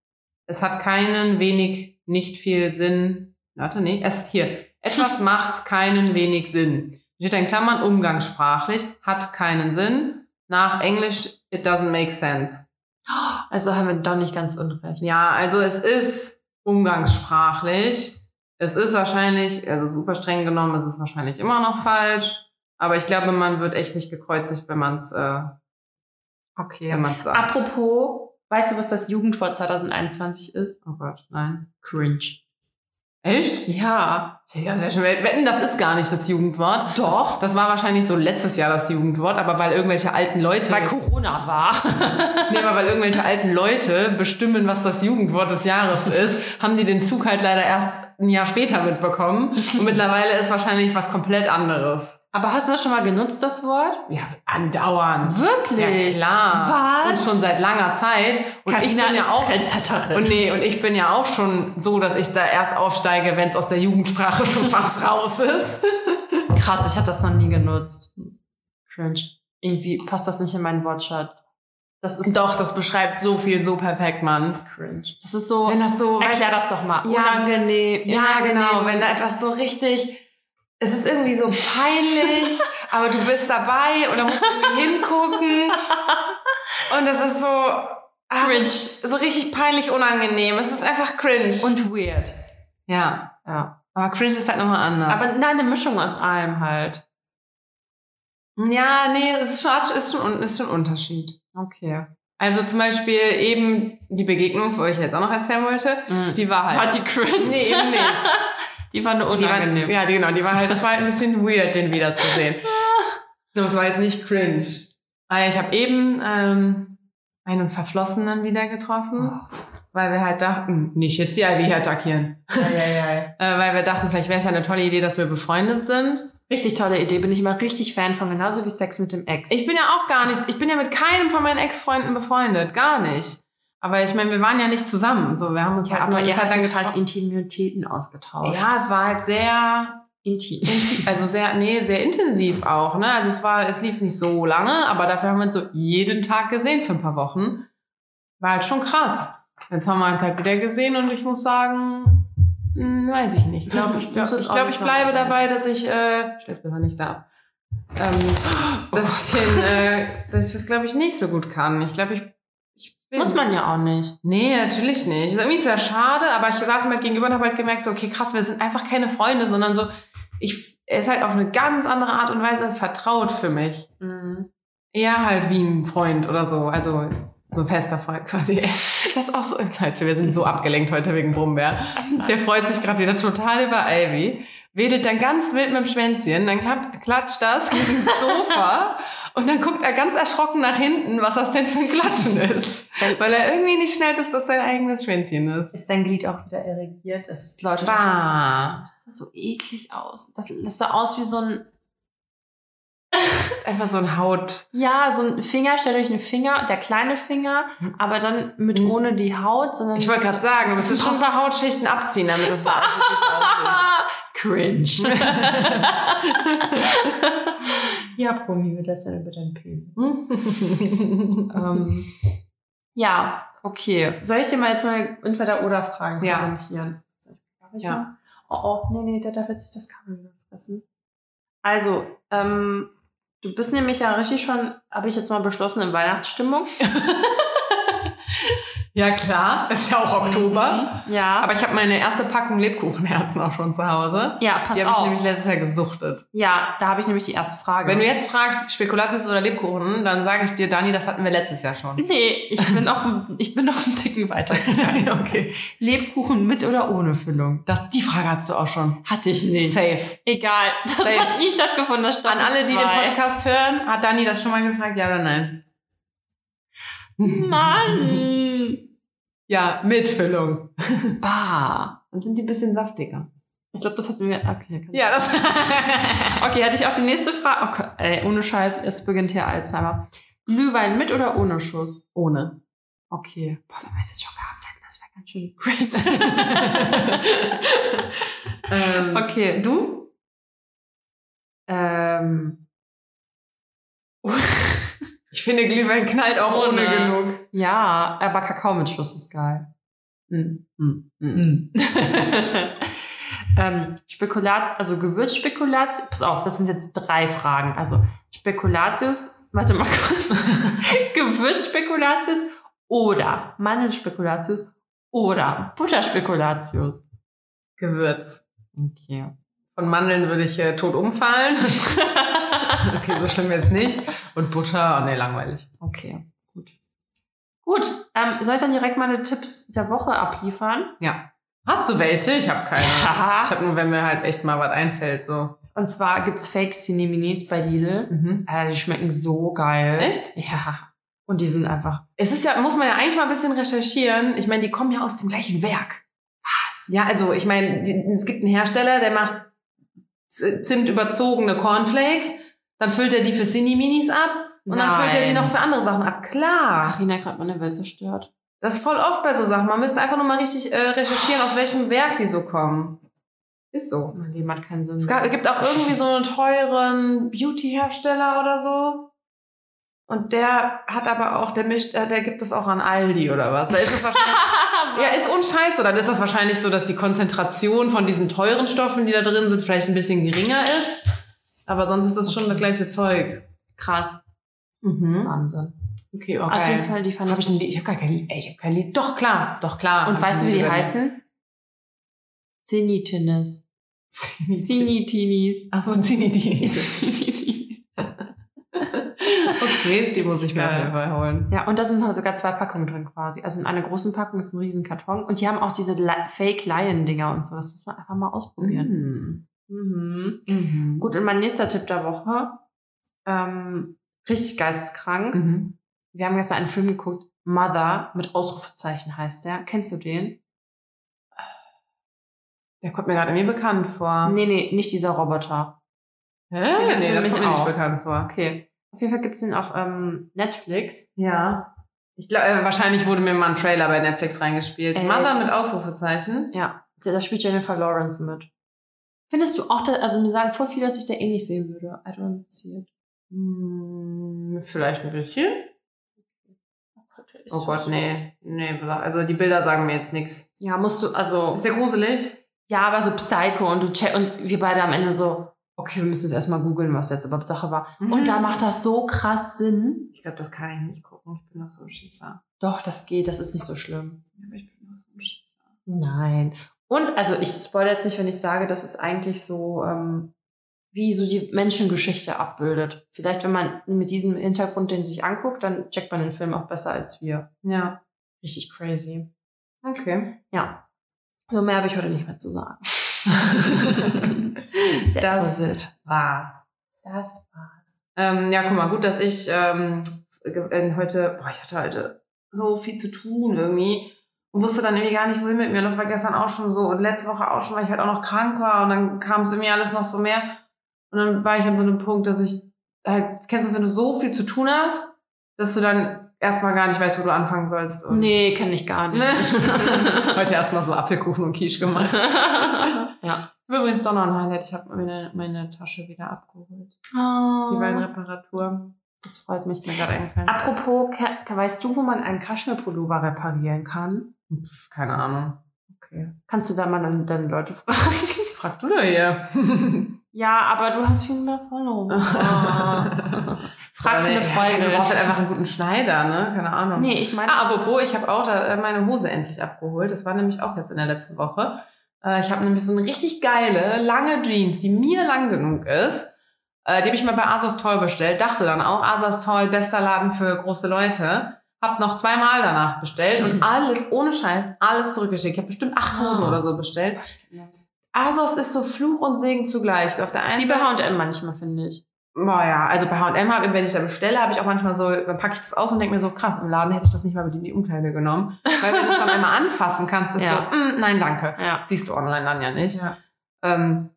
Es hat keinen, wenig, nicht viel Sinn. Warte, nee, es ist hier. Etwas <laughs> macht keinen wenig Sinn. Steht in Klammern umgangssprachlich, hat keinen Sinn. Nach Englisch, it doesn't make sense. <gasps> also haben wir doch nicht ganz unrecht. Ja, also es ist umgangssprachlich. Es ist wahrscheinlich, also super streng genommen, es ist wahrscheinlich immer noch falsch. Aber ich glaube, man wird echt nicht gekreuzigt, wenn man es äh, Okay. wenn man's sagt. Apropos, weißt du, was das Jugendwort 2021 ist? Oh Gott, nein. Cringe. Echt? Ja. Ja, sehr schön. Wetten, das ist gar nicht das Jugendwort. Doch. Das, das war wahrscheinlich so letztes Jahr das Jugendwort, aber weil irgendwelche alten Leute. Weil Corona war. <laughs> nee, aber weil irgendwelche alten Leute bestimmen, was das Jugendwort des Jahres ist, haben die den Zug halt leider erst ein Jahr später mitbekommen. Und mittlerweile ist wahrscheinlich was komplett anderes. Aber hast du das schon mal genutzt, das Wort? Ja, andauernd. Wirklich? Ja, klar. Was? Und schon seit langer Zeit. Und ich bin ja auch. Und nee, und ich bin ja auch schon so, dass ich da erst aufsteige, wenn es aus der Jugendsprache <laughs> schon fast raus ist. Krass, ich hatte das noch nie genutzt. Cringe. Irgendwie passt das nicht in meinen Wortschatz. Das ist Doch, das beschreibt so viel so perfekt, Mann. Cringe. Das ist so. Wenn das so, erklär das doch mal. Ja. Unangenehm. Ja, unangenehm. genau. Wenn da etwas so richtig, es ist irgendwie so peinlich, <laughs> aber du bist dabei und da musst du irgendwie hingucken. Und das ist so, ah, Cringe. so, so richtig peinlich unangenehm. Es ist einfach cringe. Und weird. ja, Ja. aber cringe ist halt nochmal anders. Aber nein, eine Mischung aus allem halt. ja, nee, es ist schon, ist schon, ist schon ein Unterschied. Okay. Also zum Beispiel eben die Begegnung, wo ich jetzt auch noch erzählen wollte, die war halt. War die cringe? Nee, eben nicht. <laughs> Die war nur Die war, unangenehm. ja, die, genau, die war halt, das war halt ein bisschen weird, den wiederzusehen. <laughs> Es war jetzt nicht cringe. Weil ich habe eben ähm, einen Verflossenen wieder getroffen, weil wir halt dachten, nicht jetzt die hier attackieren. Ja, ja, ja. Äh, weil wir dachten, vielleicht wäre es ja eine tolle Idee, dass wir befreundet sind. Richtig tolle Idee. Bin ich immer richtig Fan von, genauso wie Sex mit dem Ex. Ich bin ja auch gar nicht, ich bin ja mit keinem von meinen Ex-Freunden befreundet, gar nicht. Aber ich meine, wir waren ja nicht zusammen. So, wir haben uns ja, halt nur eine Zeit lang halt. Intimitäten ausgetauscht. Ja, es war halt sehr Intim. <laughs> Also sehr, nee, sehr intensiv auch, ne? Also es war, es lief nicht so lange, aber dafür haben wir uns so jeden Tag gesehen für ein paar Wochen. War halt schon krass. Jetzt haben wir uns halt wieder gesehen und ich muss sagen, hm, weiß ich nicht. Ich glaube, ich, glaub, ich, <laughs> glaub, ich bleibe dabei, dass ich, äh, stellt besser nicht da, ähm, dass ich den, äh, dass ich das glaube ich nicht so gut kann. Ich glaube, ich, Muss man ja auch nicht. Nee, natürlich nicht. Ist irgendwie sehr schade, aber ich saß ihm halt gegenüber und habe halt gemerkt, so, okay, krass, wir sind einfach keine Freunde, sondern so, ich, er ist halt auf eine ganz andere Art und Weise vertraut für mich. Mhm. Eher halt wie ein Freund oder so, also so ein fester Freund quasi. <laughs> Das ist auch so, Leute, wir sind so abgelenkt heute wegen Brummbär. <laughs> Der freut sich gerade wieder total über Ivy, wedelt dann ganz wild mit dem Schwänzchen, dann klatscht das gegen das <laughs> Sofa und dann guckt er ganz erschrocken nach hinten, was das denn für ein Klatschen ist. Weil er irgendwie nicht schnallt, dass das sein eigenes Schwänzchen ist. Ist dein Glied auch wieder erregiert? Das ist, Leute, das, Bah. das sah so eklig aus. Das, das sah aus wie so ein, <laughs> Einfach so ein Haut. ja, so ein Finger, stellt euch einen Finger, der kleine Finger, aber dann mit Mhm. ohne die Haut, sondern Ich wollte gerade sagen, du müsstest schon ein paar Hautschichten abziehen, damit das so aussieht, <laughs> cringe. <laughs> ja, Promi, wir lässt über deinen Pöbel. <laughs> ähm, ja, okay. Soll ich dir mal jetzt mal entweder oder Fragen Ja. präsentieren? Ja. mal? Oh, oh, nee, nee, der darf jetzt nicht das Kabel fressen. Also, ähm, du bist nämlich ja richtig schon, habe ich jetzt mal beschlossen, in Weihnachtsstimmung. <laughs> Ja, klar. Ist ja auch Oktober. Ja. Aber ich habe meine erste Packung Lebkuchenherzen auch schon zu Hause. ja, pass Die habe ich auf. nämlich letztes Jahr gesuchtet. ja, da habe ich nämlich die erste Frage. Wenn du jetzt fragst, Spekulatius oder Lebkuchen, dann sage ich dir, Dani, das hatten wir letztes Jahr schon. Nee, ich bin noch, ein- ich bin noch einen Ticken weiter. <laughs> okay. Lebkuchen mit oder ohne Füllung? Das, die Frage hast du auch schon. Hatte ich nicht. Safe. Egal, das Safe. hat nie stattgefunden. Das An alle, die den Podcast hören, hat Dani das schon mal gefragt, ja oder nein? Mann! Ja, mit Füllung. <laughs> Bah. Dann sind die ein bisschen saftiger. Ich glaube, das hatten wir. Okay, kann- Ja, das. <laughs> okay hatte ich auch die nächste Frage. Okay, ey, ohne Scheiß, es beginnt hier Alzheimer. Glühwein mit oder ohne Schuss? Ohne. Okay. Boah, wenn wir es jetzt schon gehabt hätten, das wäre ganz schön cringe. <laughs> ähm, okay. Du? Ähm, Ich finde, Glühwein knallt auch ohne, Ohne. genug. ja, aber Kakao mit Schuss ist geil. Hm. Hm. Hm. <laughs> ähm, Spekulat, also Gewürzspekulatius, pass auf, das sind jetzt drei Fragen. Also Spekulatius, warte mal <laughs> kurz. Gewürzspekulatius oder Mandelspekulatius oder Butterspekulatius. Gewürz. Okay. Von Mandeln würde ich äh, tot umfallen. <laughs> okay, so schlimm jetzt nicht. Und Butter, oh nee, langweilig. Okay, gut. Gut, ähm, soll ich dann direkt meine Tipps der Woche abliefern? Ja. Hast du welche? Ich habe keine. <laughs> Ich habe nur, wenn mir halt echt mal was einfällt, so. Und zwar gibt's Fake Cineminis bei Lidl. Mhm. Alter, die schmecken so geil. Echt? Ja. Und die sind einfach. Es ist ja, muss man ja eigentlich mal ein bisschen recherchieren. Ich meine, die kommen ja aus dem gleichen Werk. Was? Ja, also ich meine, es gibt einen Hersteller, der macht Zimt überzogene Cornflakes, dann füllt er die für Cinni-Minis ab und dann füllt er die Nein. noch für andere Sachen ab. Klar. Carina hat gerade meine Welt zerstört. Das ist voll oft bei so Sachen. Man müsste einfach nur mal richtig äh, recherchieren, aus welchem Werk die so kommen. Ist so. Mein Leben hat keinen Sinn. Es gibt auch irgendwie so einen teuren Beauty-Hersteller oder so. Und der hat aber auch, der mischt, äh, der gibt das auch an Aldi oder was. Da ist es wahrscheinlich, <laughs> ja, ist unscheiße. Dann ist das wahrscheinlich so, dass die Konzentration von diesen teuren Stoffen, die da drin sind, vielleicht ein bisschen geringer ist. Aber sonst ist das schon Okay. das gleiche Zeug. krass. Mhm. Wahnsinn. Okay, okay. Auf jeden Fall, die fand Hab ich. ich habe gar kein Lied. Ich habe kein Lied. Doch, klar. Doch, klar. Und Hab weißt du, wie die heißen? Zinitinis. Zinitinis. Achso, Zinni <laughs> Zinitinis. Okay, die muss ich mir auf jeden Fall holen. Ja, und da sind sogar zwei Packungen drin quasi. Also in einer großen Packung ist ein riesen Karton. Und die haben auch diese Li Fake Lion-Dinger und so. Das muss man einfach mal ausprobieren. Mhm. Mhm. Gut, und mein nächster Tipp der Woche. Ähm, richtig geisteskrank. Mhm. Wir haben gestern einen Film geguckt. Mother mit Ausrufezeichen heißt der. Kennst du den? Der kommt mir gerade mir bekannt vor. Nee, nee, nicht dieser Roboter. Hä? Den Nee, das kommt mir nicht bekannt vor. Okay. Auf jeden Fall gibt's den auf ähm, Netflix. Ja. Ich glaube, äh, wahrscheinlich wurde mir mal ein Trailer bei Netflix reingespielt. Äh. Mother mit Ausrufezeichen. Ja, da da spielt Jennifer Lawrence mit. Findest du auch, da, also mir sagen voll viele, dass ich da ähnlich sehen würde. I don't see it. Hm, vielleicht ein bisschen. Oh Gott, nee. Nee, also die Bilder sagen mir jetzt nichts. Ja, musst du, also, Ist der gruselig? ja, aber so Psycho und du check, und wir beide am Ende so, okay, wir müssen jetzt erstmal googeln, was jetzt überhaupt Sache war. Mhm. Und da macht das so krass Sinn. Ich glaube, das kann ich nicht gucken. Ich bin doch so ein Schießer. Doch, das geht, das ist nicht so schlimm. Ja, aber ich bin doch so ein Schießer. Nein. Und, also ich spoilere jetzt nicht, wenn ich sage, dass es eigentlich so, ähm, wie so die Menschengeschichte abbildet. Vielleicht, wenn man mit diesem Hintergrund den sich anguckt, dann checkt man den Film auch besser als wir. Ja. Richtig crazy. Okay. Ja. So mehr habe ich heute nicht mehr zu sagen. <laughs> Das war's. Das war's. Ähm, ja, guck mal, gut, dass ich ähm, äh, heute, boah, ich hatte heute so viel zu tun irgendwie und wusste dann irgendwie gar nicht, wohin mit mir. Und das war gestern auch schon so und letzte Woche auch schon, weil ich halt auch noch krank war und dann kam es irgendwie alles noch so mehr. Und dann war ich an so einem Punkt, dass ich halt, kennst du wenn du so viel zu tun hast, dass du dann erstmal gar nicht weißt, wo du anfangen sollst. Und Nee, kenne ich gar nicht. <laughs> Heute erstmal so Apfelkuchen und Quiche gemacht. <laughs> ja. Übrigens doch noch ein Highlight. Ich habe meine, meine Tasche wieder abgeholt. Die war in Reparatur. das freut mich. Mir gerade eingefallen. Apropos, weißt du, wo man einen Kaschmir-Pullover reparieren kann? Keine Ahnung. Okay. Kannst du da mal dann, deine Leute <laughs> fragen? Frag du da hier. <laughs> ja, aber du hast viel mehr Follower. <laughs> Frag für eine Du Freundin. brauchst halt einfach einen guten Schneider, ne? Keine Ahnung. Nee, ich meine, Ah, apropos, ich habe auch da, äh, meine Hose endlich abgeholt. Das war nämlich auch jetzt in der letzten Woche. Äh, ich habe nämlich so eine richtig geile, lange Jeans, die mir lang genug ist. Äh, die habe ich mal bei Asos Toll bestellt. Dachte dann auch, Asos Toll, bester Laden für große Leute. Hab noch zweimal danach bestellt und <laughs> alles, ohne Scheiß, alles zurückgeschickt. Ich habe bestimmt acht Hosen Ah. oder so bestellt. das. Asos ist so Fluch und Segen zugleich. So auf der einen Wie bei H&M manchmal, finde ich. Boah, ja, also bei H&M, wenn ich da bestelle, habe ich auch manchmal so, dann packe ich das aus und denke mir so, krass, im Laden hätte ich das nicht mal mit in die Umkleide genommen. Weil wenn du es dann <laughs> einmal anfassen kannst, ist Ja. so, mm, nein, danke. Ja. Siehst du online dann ja nicht. Ja. Ähm,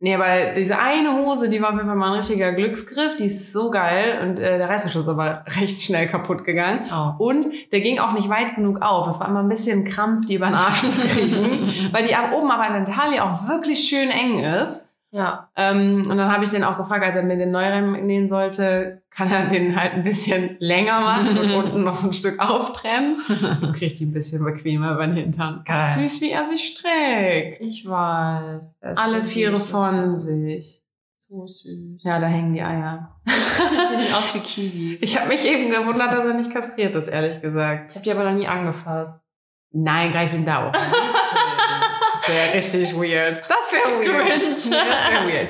nee, aber diese eine Hose, die war auf jeden Fall mal ein richtiger Glücksgriff, die ist so geil und äh, der Reißverschluss ist aber recht schnell kaputt gegangen. Oh. Und der ging auch nicht weit genug auf. Es war immer ein bisschen Krampf, die über den Arsch zu kriegen, <laughs> weil die ab oben aber in der Taille auch wirklich schön eng ist. Ja. Ähm, und dann habe ich den auch gefragt, als er mir den neu nähen sollte, kann er den halt ein bisschen länger machen und <laughs> unten noch so ein Stück auftrennen. Dann kriegt die ein bisschen bequemer über den Hintern. Geil. Süß, wie er sich streckt. Ich weiß. Alle Viere von sich. So süß. Ja, da hängen die Eier. <laughs> Sieht aus wie Kiwis. Ich habe mich eben gewundert, dass er nicht kastriert ist, ehrlich gesagt. ich habe die aber noch nie angefasst. Nein, greif ihn da auch <laughs> nicht. Das wäre richtig weird. Das wäre weird. Das wäre weird.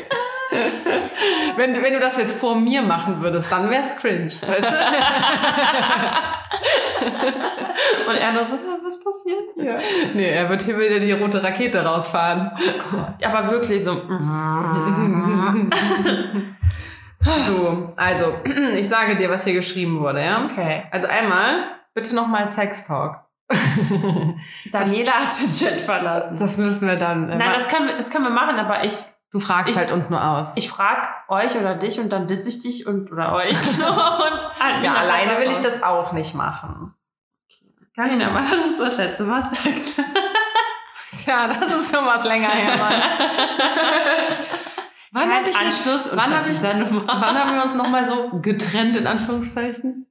<laughs> Wenn, wenn du das jetzt vor mir machen würdest, dann wär's cringe. Weißt du? <laughs> Und er nur so, "Ja, was passiert hier? Nee, er wird hier wieder die rote Rakete rausfahren. Aber wirklich so. <laughs> So, also, <clears throat> ich sage dir, was hier geschrieben wurde, ja? Okay. Also einmal, bitte nochmal Sex Talk. Daniela hat den Chat verlassen. Das müssen wir dann. äh, Nein, das können wir, das können wir machen, aber ich, du fragst ich- halt uns nur aus. ich frag euch oder dich und dann diss ich dich und oder euch. <laughs> und halt ja, alleine will ich das auch nicht machen. Carina, wann hattest du das letzte Mal Sex? <laughs> Ja, das ist schon was länger her, Mann. <laughs> wann habe ich nicht, Anschluss wann unter hab ich- Nummer. wann haben wir uns nochmal so getrennt, in Anführungszeichen?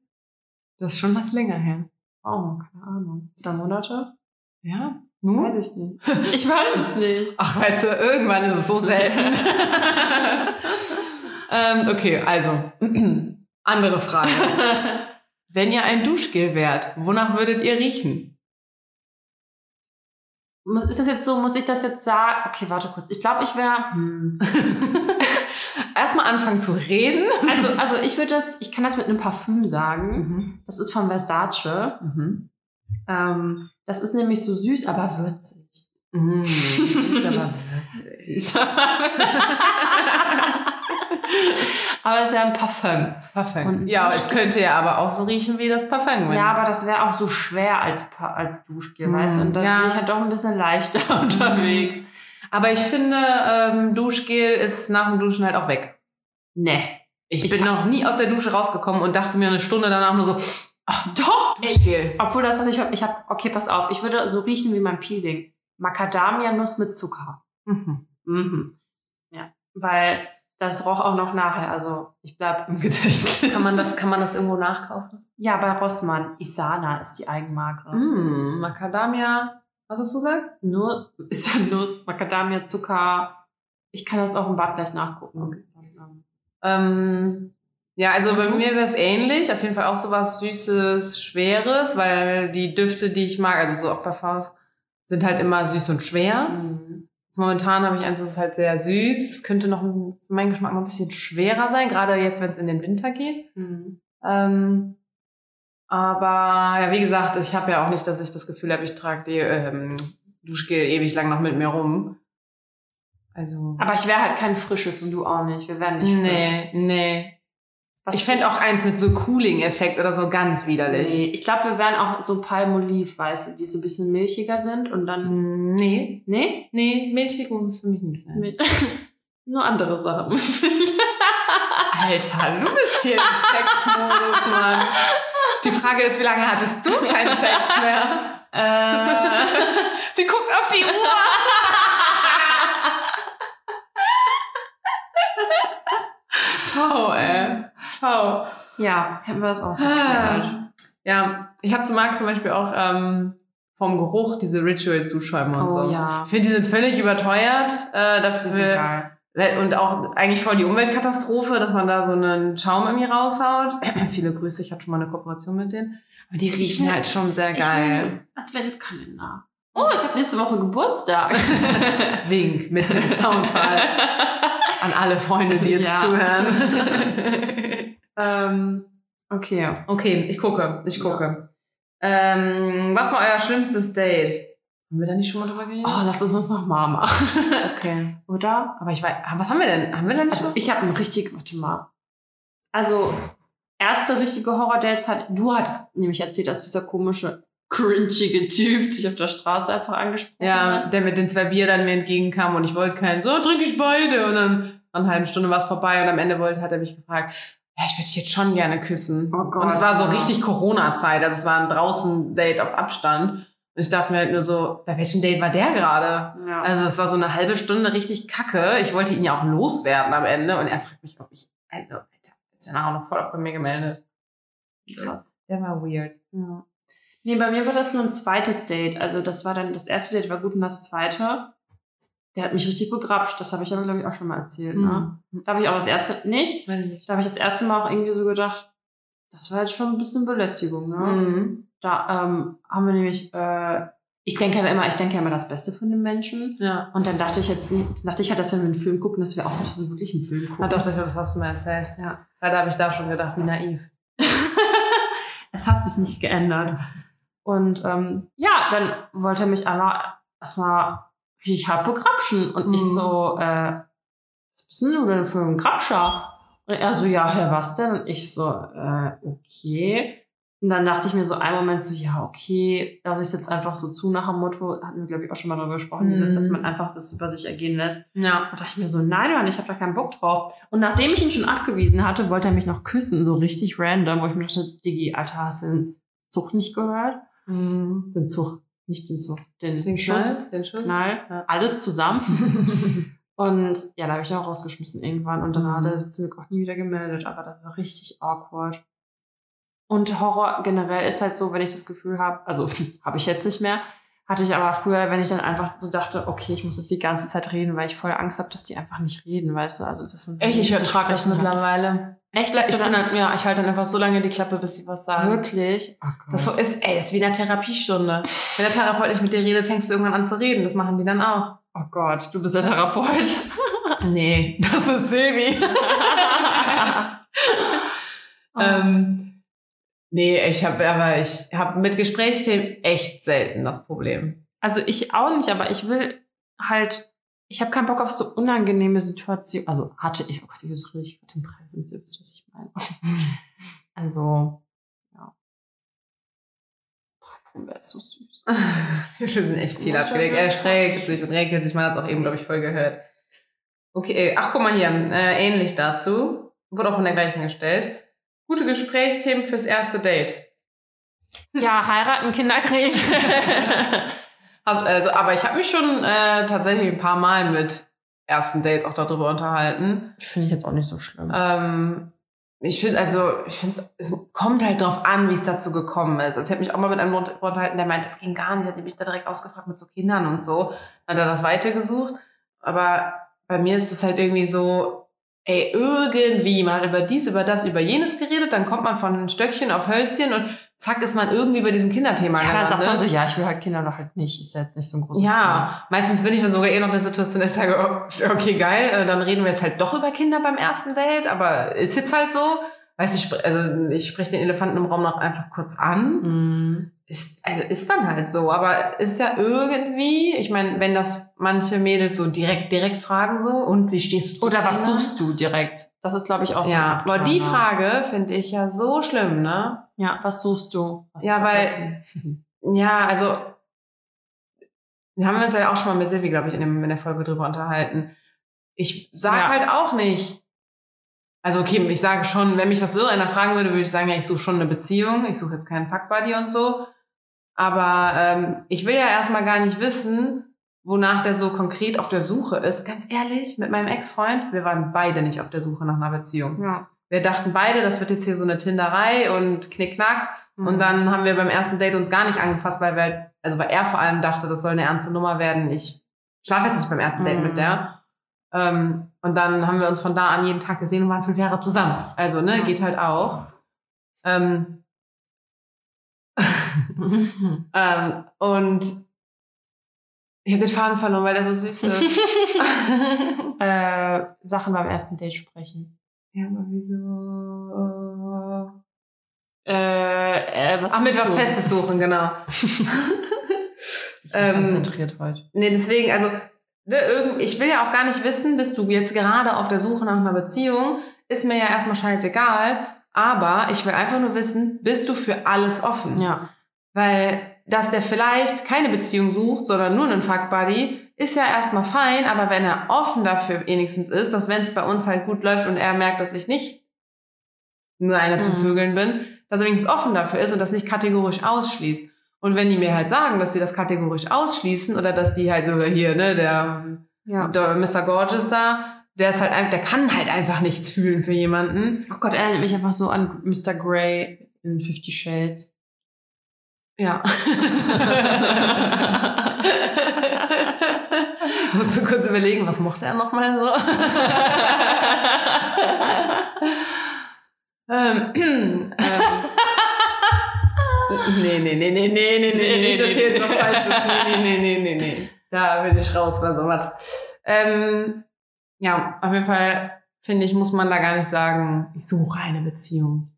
Das ist schon was länger her. Oh, keine Ahnung. Zwei Monate? Ja? Nur? Weiß ich nicht. <laughs> Ich weiß es nicht. Ach, weißt du, irgendwann ist es so selten. <laughs> ähm, okay, also, <clears throat> andere Frage. <laughs> Wenn ihr ein Duschgel wärt, wonach würdet ihr riechen? Muss, ist das jetzt so, muss ich das jetzt sagen? Okay, warte kurz. Ich glaube, ich wäre. Hm. Erstmal anfangen zu reden. Also, also ich würde das, ich kann das mit einem Parfüm sagen. Das ist von Versace. Mhm. Ähm, das ist nämlich so süß, aber würzig. Mhm. <laughs> Süß, aber würzig. Süß. aber es ist ja ein Parfum. Parfum. Ein ja, es könnte ja aber auch so riechen wie das Parfum. Ja, aber das wäre auch so schwer als, Pa- als Duschgel, Hm, weißt du? Und dann ja. bin ich halt doch ein bisschen leichter <laughs> unterwegs. aber ich finde, ähm, Duschgel ist nach dem Duschen halt auch weg. Nee. Ich, Ich bin noch nie aus der Dusche rausgekommen und dachte mir eine Stunde danach nur so, ach, <laughs> doch, Duschgel. Obwohl das, was ich hab, ich habe, okay, pass auf, ich würde so riechen wie mein Peeling. Macadamia-Nuss mit Zucker. Mhm. Mhm. Ja. Weil das roch auch noch nachher, also ich bleib im <laughs> Gedächtnis. Kann man das, kann man das irgendwo nachkaufen? Ja, bei Rossmann. Isana ist die Eigenmarke. Mm, Macadamia, was hast du gesagt? Nur <laughs> ist ja Nuss, Macadamia, Zucker. Ich kann das auch im Bad gleich nachgucken. Ähm, ja, also bei mir wäre es ähnlich. Auf jeden Fall auch so was Süßes, Schweres, weil die Düfte, die ich mag, also so auch Parfums, sind halt immer süß und schwer. Mhm. Jetzt momentan habe ich eins, das ist halt sehr süß. Es könnte noch für meinen Geschmack noch ein bisschen schwerer sein, gerade jetzt, wenn es in den Winter geht. Mhm. Ähm, aber ja, wie gesagt, ich habe ja auch nicht, dass ich das Gefühl habe, ich trage die ähm, Duschgel ewig lang noch mit mir rum. Also. Aber ich wäre halt kein frisches und du auch nicht. Wir werden nicht frisch. nee, nee. Was ich fände auch eins mit so Cooling-Effekt oder so ganz widerlich. Nee, ich glaube, wir wären auch so Palmolive, weißt du, die so ein bisschen milchiger sind und dann. Nee, Nee? nee, milchig muss es für mich nicht sein. Mit, <laughs> nur andere Sachen. <laughs> Alter, du bist hier im Sexmodus, Mann. Die Frage ist, wie lange hattest du keinen Sex mehr? äh, <laughs> Sie guckt auf die Uhr. Ciao, ey. Ciao. ja, hätten wir das auch geklärt. Ja, ich habe zu Marc zum Beispiel auch ähm, vom Geruch diese Rituals-Duschschäume und Oh so. ja. Ich finde, die sind völlig überteuert. Äh, Die sind dafür, geil. und auch eigentlich voll die Umweltkatastrophe, dass man da so einen Schaum irgendwie raushaut. <clears throat> Viele Grüße, ich hatte schon mal eine Kooperation mit denen. Aber die riechen will- halt schon sehr geil. Adventskalender. Oh, ich habe nächste Woche Geburtstag. <laughs> Wink mit dem Soundfall <laughs> an alle Freunde, die jetzt Ja. zuhören. <laughs> ähm, okay. okay, ich gucke, ich gucke. Ähm, was war euer schlimmstes Date? Haben wir da nicht schon mal drüber geredet? Oh, lass es uns nochmal machen. <laughs> okay. Oder? Aber ich weiß, was haben wir denn? Haben wir denn nicht Also so? ich habe ein richtig, warte mal. Also, erste richtige Horror-Dates hat, du hattest nämlich erzählt, dass dieser komische, cringige Typ dich auf der Straße einfach angesprochen Ja, hat. der mit den zwei Bier dann mir entgegenkam und ich wollte keinen. So, trinke ich beide. Und dann nach einer halben Stunde war es vorbei und am Ende wollte, hat er mich gefragt, ja, ich würde dich jetzt schon gerne küssen. Oh Gott. Und es war so richtig Corona-Zeit, also es war ein draußen Date auf Abstand. Und ich dachte mir halt nur so, bei welchem Date war der gerade? Ja. Also es war so eine halbe Stunde richtig kacke. Ich wollte ihn ja auch loswerden am Ende und er fragt mich, ob ich, also, Alter, ist ja auch noch voll auf bei mir gemeldet. krass. Der war weird. Ja. Nee, bei mir war das nur ein zweites Date. Also das war dann, das erste Date war gut und das zweite, der hat mich richtig begrapscht. Das habe ich ja, glaube ich, auch schon mal erzählt. Ne? Mhm. Da habe ich auch das erste, nicht? Weiß ich nicht. Da habe ich das erste Mal auch irgendwie so gedacht, das war jetzt schon ein bisschen Belästigung. Ne? Mhm. Da ähm, haben wir nämlich, äh, ich denke ja immer, ich denke ja immer das Beste von den Menschen. Ja. Und dann dachte ich jetzt nicht, dachte ich halt, dass wenn wir einen Film gucken, dass wir auch so dass wir wirklich einen Film gucken. Ah, doch, das, das hast du mir erzählt. Ja. Weil da habe ich da schon gedacht, wie naiv. <laughs> es hat sich nicht geändert. Und ähm, ja, dann wollte er mich aber erstmal richtig hart begrapschen. Und ich Mhm. so, äh, was bist denn du denn für ein Grapscher? Und er so, ja, Herr, was denn? Und ich so, äh, okay. Und dann dachte ich mir so einen Moment so, ja, okay, lasse ich jetzt einfach so zu nach dem Motto, hatten wir, glaube ich, auch schon mal darüber gesprochen, dieses, Mhm. dass man einfach das über sich ergehen lässt. Ja. Da dachte ich mir so, nein, Mann, ich habe da keinen Bock drauf. Und nachdem ich ihn schon abgewiesen hatte, wollte er mich noch küssen, so richtig random, wo ich mir dachte, Diggi, Alter, hast du den Zug nicht gehört? Mhm. Den Zug, nicht den Zug, den, Den Schuss. Den Schuss. Knall, Ja. alles zusammen. <laughs> Und ja, da habe ich auch rausgeschmissen irgendwann. Und dann Mhm. hat er sich zum Glück auch nie wieder gemeldet. Aber das war richtig awkward. Und Horror generell ist halt so, wenn ich das Gefühl habe, also <laughs> habe ich jetzt nicht mehr, hatte ich aber früher, wenn ich dann einfach so dachte, okay, ich muss jetzt die ganze Zeit reden, weil ich voll Angst habe, dass die einfach nicht reden, weißt du? Also, dass man Echt, ich nicht zu ertrage das mittlerweile. Echt, Ich, du bin dann ja, ich halte dann einfach so lange die Klappe, bis sie was sagen. wirklich? Oh. Das ist, ey, ist wie in einer Therapiestunde. Wenn der Therapeut nicht mit dir redet, fängst du irgendwann an zu reden. Das machen die dann auch. oh Gott, du bist der Therapeut. <laughs> Nee, das ist Silvi. <laughs> ähm, nee, ich habe aber ich habe mit Gesprächsthemen echt selten das Problem. Also ich auch nicht, aber ich will halt, ich habe keinen Bock auf so unangenehme Situationen. Also hatte ich, oh Gott, ich rede ich gerade den Preis und ihr wisst, was ich meine. <laughs> Also, ja. Wer ist so süß. <laughs> Wir sind echt viel abgelegt. Er streckt sich und regelt sich. Man hat es auch eben, glaube ich, voll gehört. Okay, ach, guck mal hier. Äh, ähnlich dazu. Wurde auch von der gleichen gestellt. Gute Gesprächsthemen fürs erste Date. Ja, heiraten, Kinder kriegen. <laughs> Also, aber ich habe mich schon äh, tatsächlich ein paar Mal mit ersten Dates auch darüber unterhalten. Finde ich jetzt auch nicht so schlimm. Ähm, ich finde, also, ich finde, es kommt halt drauf an, wie es dazu gekommen ist. Also, ich habe mich auch mal mit einem unterhalten, der meint, das ging gar nicht. Hat mich da direkt ausgefragt mit so Kindern und so. Dann hat er das weitergesucht. Aber bei mir ist es halt irgendwie so, ey, irgendwie, man hat über dies, über das, über jenes geredet, dann kommt man von Stöckchen auf Hölzchen und zack ist man irgendwie bei diesem Kinderthema ja, dann sagt man so, ja, ich will halt Kinder doch halt nicht. Ist ja jetzt nicht so ein großes Ja, meistens bin ich dann sogar eh noch in der Situation, dass ich sage, oh, okay, geil, äh, dann reden wir jetzt halt doch über Kinder beim ersten Date, aber ist jetzt halt so. Weiß ich, also ich spreche den Elefanten im Raum noch einfach kurz an. Thema. Mm. Ist, also ist dann halt so, aber ist ja irgendwie, ich meine, wenn das manche Mädels so direkt, direkt fragen so, und wie stehst du Oder was suchst du direkt? Das ist, glaube ich, auch so. Ja, aber die. Frage finde ich ja so schlimm, ne? Ja, was suchst du? Was Ja, weil-? <laughs> Ja, also wir haben uns ja auch schon mal mit Silvi, glaube ich, in, dem, in der Folge drüber unterhalten. Ich sage Ja. halt auch nicht. Also okay, ich sage schon, wenn mich das so einer fragen würde, würde ich sagen, ja, ich suche schon eine Beziehung. Ich suche jetzt keinen Fuckbuddy und so. Aber ähm, ich will ja erstmal gar nicht wissen, wonach der so konkret auf der Suche ist. Ganz ehrlich, mit meinem Ex-Freund, wir waren beide nicht auf der Suche nach einer Beziehung. Ja. Wir dachten beide, das wird jetzt hier so eine Tinderei und Knickknack. Mhm. Und dann haben wir beim ersten Date uns gar nicht angefasst, weil wir halt, also weil er vor allem dachte, das soll eine ernste Nummer werden. Ich schlafe jetzt nicht beim ersten Date Mhm. mit der. Ähm, und dann haben wir uns von da an jeden Tag gesehen und waren fünf Jahre zusammen. Also, ne, Ja. geht halt auch. Ähm, <laughs> ähm, und ich habe den Faden verloren, weil der so süß ist. <laughs> <laughs> äh, Sachen beim ersten Date sprechen. Ja, aber wieso? Äh, äh, was Ach, mit was du? Festes suchen, genau. <laughs> Ich bin Ähm, konzentriert heute. Nee, deswegen, also, ne, irgend, ich will ja auch gar nicht wissen, bist du jetzt gerade auf der Suche nach einer Beziehung, ist mir ja erstmal scheißegal, aber ich will einfach nur wissen, bist du für alles offen? Ja. Weil, dass der vielleicht keine Beziehung sucht, sondern nur einen Fuckbuddy, ist ja erstmal fein, aber wenn er offen dafür wenigstens ist, dass wenn es bei uns halt gut läuft und er merkt, dass ich nicht nur eine zu Mhm. Vögeln bin, dass er wenigstens offen dafür ist und das nicht kategorisch ausschließt. Und wenn die mir halt sagen, dass sie das kategorisch ausschließen oder dass die halt, oder hier, ne, der, Ja. der Mr. Gorgeous da, der ist halt, der kann halt einfach nichts fühlen für jemanden. Oh Gott, erinnert mich einfach so an Mr. Grey in Fifty Shades. Ja. <laughs> Musst du kurz überlegen, was mochte er nochmal so? <laughs> ähm, <clears throat> ähm, nee, nee, nee, nee, nee, nee, nee, nee, nicht, dass hier jetzt was Falsches. Nee, nee, nee, nee, nee. Da bin ich raus bei sowas. Ähm, ja, auf jeden Fall finde ich, muss man da gar nicht sagen, ich suche eine Beziehung.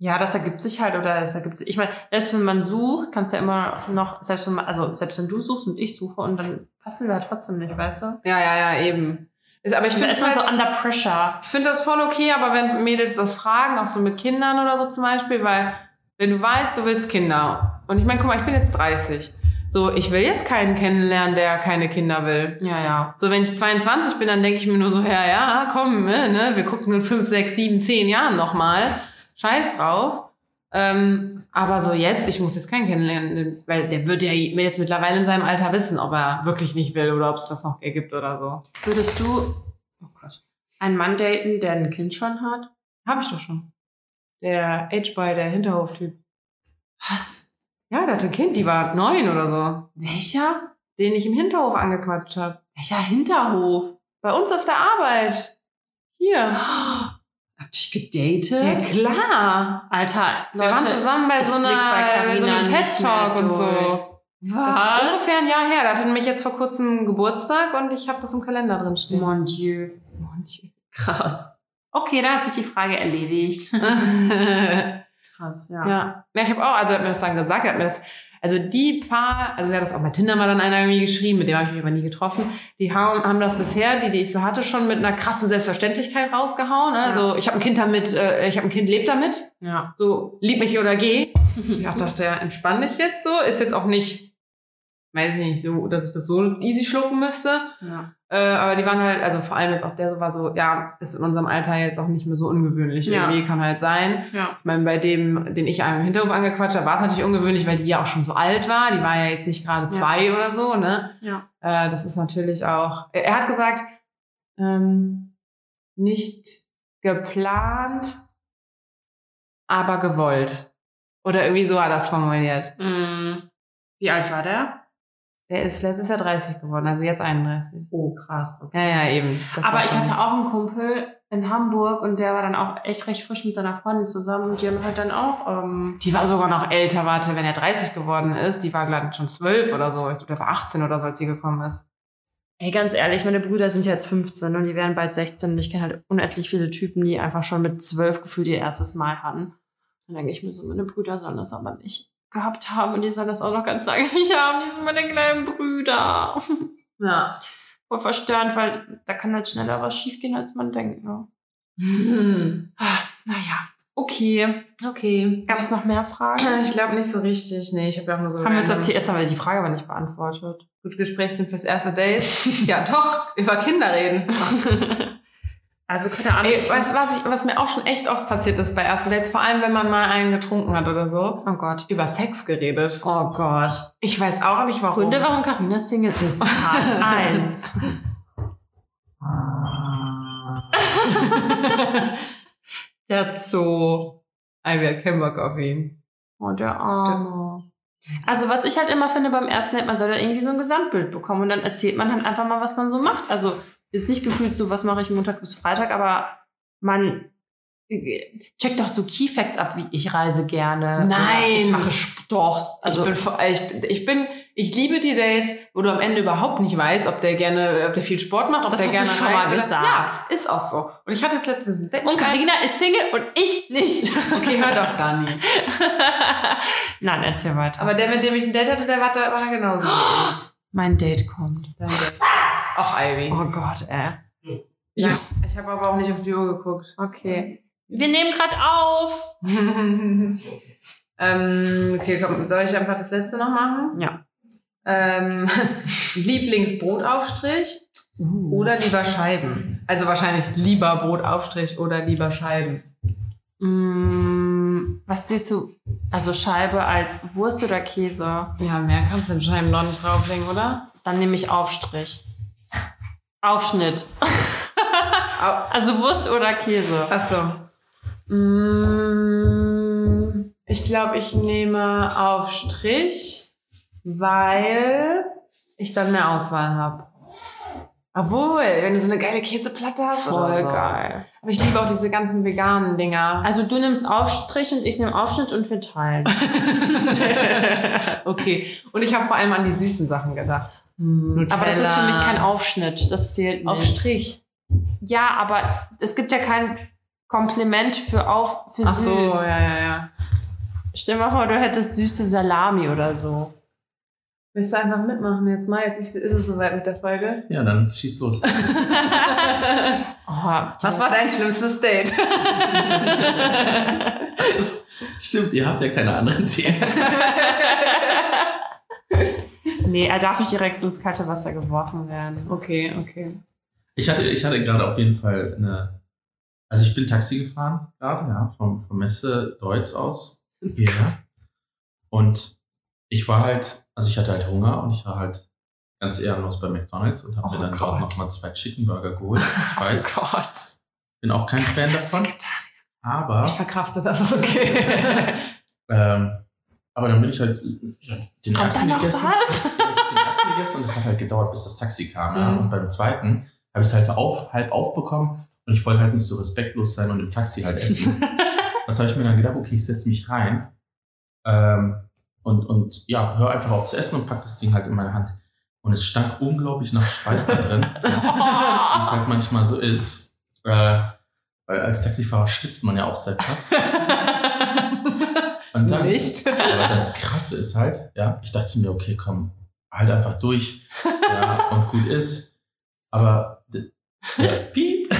Ja, das ergibt sich halt oder es ergibt sich. Ich meine, selbst wenn man sucht, kannst du ja immer noch, selbst wenn man, also selbst wenn du suchst und ich suche und dann passen wir halt trotzdem nicht, weißt du? Ja, ja, ja, eben. Ist, aber ich finde ist man halt, so under pressure. ich finde das voll okay, aber wenn Mädels das fragen, auch so mit Kindern oder so zum Beispiel, weil wenn du weißt, du willst Kinder und ich meine, guck mal, ich bin jetzt 30. So, ich will jetzt keinen kennenlernen, der keine Kinder will. Ja, ja. So, wenn ich 22 bin, dann denke ich mir nur so, ja, ja, komm, ne, ne, wir gucken in 5, 6, 7, 10 Jahren nochmal. Scheiß drauf. Ähm, aber so jetzt, ich muss jetzt keinen kennenlernen, weil der wird ja jetzt mittlerweile in seinem Alter wissen, ob er wirklich nicht will oder ob es das noch ergibt oder so. Würdest du oh Gott, einen Mann daten, der ein Kind schon hat? Hab ich doch schon. Der H-Boy, der Hinterhoftyp. Was? Ja, der hatte ein Kind, die war neun oder so. Welcher? Den ich im Hinterhof angequatscht habe. Welcher Hinterhof? Bei uns auf der Arbeit. Hier. <gasps> Habt ihr gedatet? Ja, klar. Alter, Wir waren zusammen bei so, einer, bei bei so einem TED-Talk und so. Das ist ungefähr ein Jahr her. Da hatte nämlich jetzt vor kurzem Geburtstag und ich habe das im Kalender drin stehen. Mon Dieu. Mon Dieu. Krass. Okay, dann hat sich die Frage erledigt. <laughs> Krass, ja. ja. ja, ich habe auch, also er hat mir das dann gesagt, er hat mir das, also die paar, also mir hat das auch bei Tinder mal dann einer irgendwie geschrieben, mit dem habe ich mich aber nie getroffen, die haben, haben das bisher, die, die ich so hatte, schon mit einer krassen Selbstverständlichkeit rausgehauen. Ne? Also ich habe ein Kind damit, äh, ich habe ein Kind, lebt damit. Ja. So, lieb mich oder geh. Ich dachte, ja, entspann dich jetzt so. Ist jetzt auch nicht, weiß ich nicht, so, dass ich das so easy schlucken müsste. ja. Äh, aber die waren halt, also vor allem jetzt auch der war so, ja, ist in unserem Alter jetzt auch nicht mehr so ungewöhnlich. Ja. Irgendwie kann halt sein. Ja. Ich meine, bei dem, den ich am Hinterhof angequatscht habe, war es natürlich ungewöhnlich, weil die ja auch schon so alt war. Die war ja jetzt nicht gerade zwei oder so, ne? Ja. Äh, das ist natürlich auch. Er, er hat gesagt, ähm, nicht geplant, aber gewollt. Oder irgendwie so hat er das formuliert. Mm. Wie alt war der? Der ist letztes Jahr 30 geworden, also jetzt 31. Oh, krass. Ja, ja, eben. Das Aber ich hatte auch einen Kumpel in Hamburg und der war dann auch echt recht frisch mit seiner Freundin zusammen und die haben halt dann auch, ähm, Die war sogar noch älter, warte, wenn er 30 geworden ist. Die war, ich, schon 12 oder so. Ich glaube, der war 18 oder so, als sie gekommen ist. ey, ganz ehrlich, meine Brüder sind jetzt 15 und die werden bald 16 und ich kenne halt unendlich viele Typen, die einfach schon mit 12 gefühlt ihr erstes Mal hatten. Dann denke ich mir so, meine Brüder sollen das aber nicht gehabt haben und die sollen das auch noch ganz lange nicht <laughs> haben. Die sind meine kleinen Brüder. <laughs> Ja. Voll verstörend, weil da kann halt schneller was schiefgehen, als man denkt. Ne? <laughs> Ah, Naja, okay. Okay. Gab es noch mehr Fragen? <clears throat> Ich glaube nicht so richtig. Nee, ich habe ja auch nur so. Haben wir jetzt, das, jetzt haben wir die Frage aber nicht beantwortet. Gut Gesprächsteam fürs erste Date. ja, doch, über Kinder reden. Also keine Ahnung. Ey, ich- weißt was, ich, was mir auch schon echt oft passiert ist bei ersten Dates, vor allem wenn man mal einen getrunken hat oder so, oh Gott. über Sex geredet. Oh Gott. Ich weiß auch nicht warum. Gründe, warum Carina Single ist. Part <laughs> 1. <laughs> Der Zoo. Ivy hat keinen Bock auf ihn. Oh, der Arme. Also, was ich halt immer finde beim ersten Date, man soll da irgendwie so ein Gesamtbild bekommen und dann erzählt man halt einfach mal, was man so macht. Also, jetzt nicht gefühlt so, was mache ich Montag bis Freitag, aber man äh, checkt doch so Key Facts ab, wie ich reise gerne. Nein. Ich mache Sport. Also ich bin, vor- ich, bin- ich bin, ich liebe die Dates, wo du am Ende überhaupt nicht weißt, ob der gerne, ob der viel Sport macht, ob Das der gerne schon mal gesagt. Ja, ist auch so. Und ich hatte jetzt letztens ein Date. und Carina ist Single und ich nicht. <laughs> Okay, hör doch, Dani. <laughs> Nein, erzähl weiter. Aber der, mit dem ich ein Date hatte, der war da, war da genauso <gasps> mein Date kommt. Dein Date. Auch Ivy. Oh Gott, ey. Ich, ich habe aber auch nicht auf die Uhr geguckt. Okay. Wir nehmen gerade auf. <laughs> ähm, okay, komm, soll ich einfach das letzte noch machen? Ja. Ähm, <laughs> Lieblingsbrotaufstrich oder lieber Scheiben? Also wahrscheinlich lieber Brotaufstrich oder lieber Scheiben. Mm, was zählst du? Also Scheibe als Wurst oder Käse? Ja, mehr kannst du den Scheiben noch nicht drauflegen, oder? Dann nehme ich Aufstrich. Aufschnitt. Au <laughs> Also Wurst oder Käse? Achso. Mm, Ich glaube, ich nehme Aufstrich, weil ich dann mehr Auswahl habe. Obwohl, wenn du so eine geile Käseplatte hast. oder so. geil. Aber ich liebe auch diese ganzen veganen Dinger. Also du nimmst Aufstrich und ich nehme Aufschnitt und wir teilen. <laughs> okay. Und ich habe vor allem an die süßen Sachen gedacht. Aber das ist für mich kein Aufschnitt. Das zählt nicht. Aufstrich. Ja, aber es gibt ja keinen. Kompliment für auf für Ach süß. so, ja, ja, ja. Stell dir mal vor, du hättest süße Salami oder so. Willst du einfach mitmachen jetzt mal? Jetzt ist, ist es soweit mit der Folge. Ja, dann schieß los. <laughs> Oh, Was war dein schlimmstes Date? <laughs> Stimmt, ihr habt ja keine anderen Themen. <laughs> Nee, er darf nicht direkt ins kalte Wasser geworfen werden. Okay, okay. Ich hatte, ich hatte gerade auf jeden Fall eine. Also ich bin Taxi gefahren gerade, ja, vom, vom Messe Deutz aus hierher. Und ich war halt, also ich hatte halt Hunger und ich war halt ganz ehrenlos bei McDonalds und habe Oh mir dann Gott. dort nochmal zwei Chicken Burger geholt. Ich <laughs> weiß, Gott. bin auch kein Fan davon. Aber, Ich verkrafte das, okay. <laughs> ähm, aber dann bin ich halt ja, den Kommt ersten gegessen. <laughs> den ersten gegessen und es hat halt gedauert, bis das Taxi kam. Ja. Mhm. Und beim zweiten habe ich es halt auf, halb aufbekommen und ich wollte halt nicht so respektlos sein und im Taxi halt essen. <laughs> Was habe ich mir dann gedacht? Okay, ich setze mich rein ähm, und, und ja, hör einfach auf zu essen und pack das Ding halt in meine Hand. Und es stank unglaublich nach Schweiß da drin, <laughs> wie es halt manchmal so ist. Äh, weil als Taxifahrer schwitzt man ja auch sehr krass. Und dann, Nicht? <laughs> aber das Krasse ist halt, ja, ich dachte mir, okay, komm, halt einfach durch ja, und gut ist. Aber der <laughs> Piep,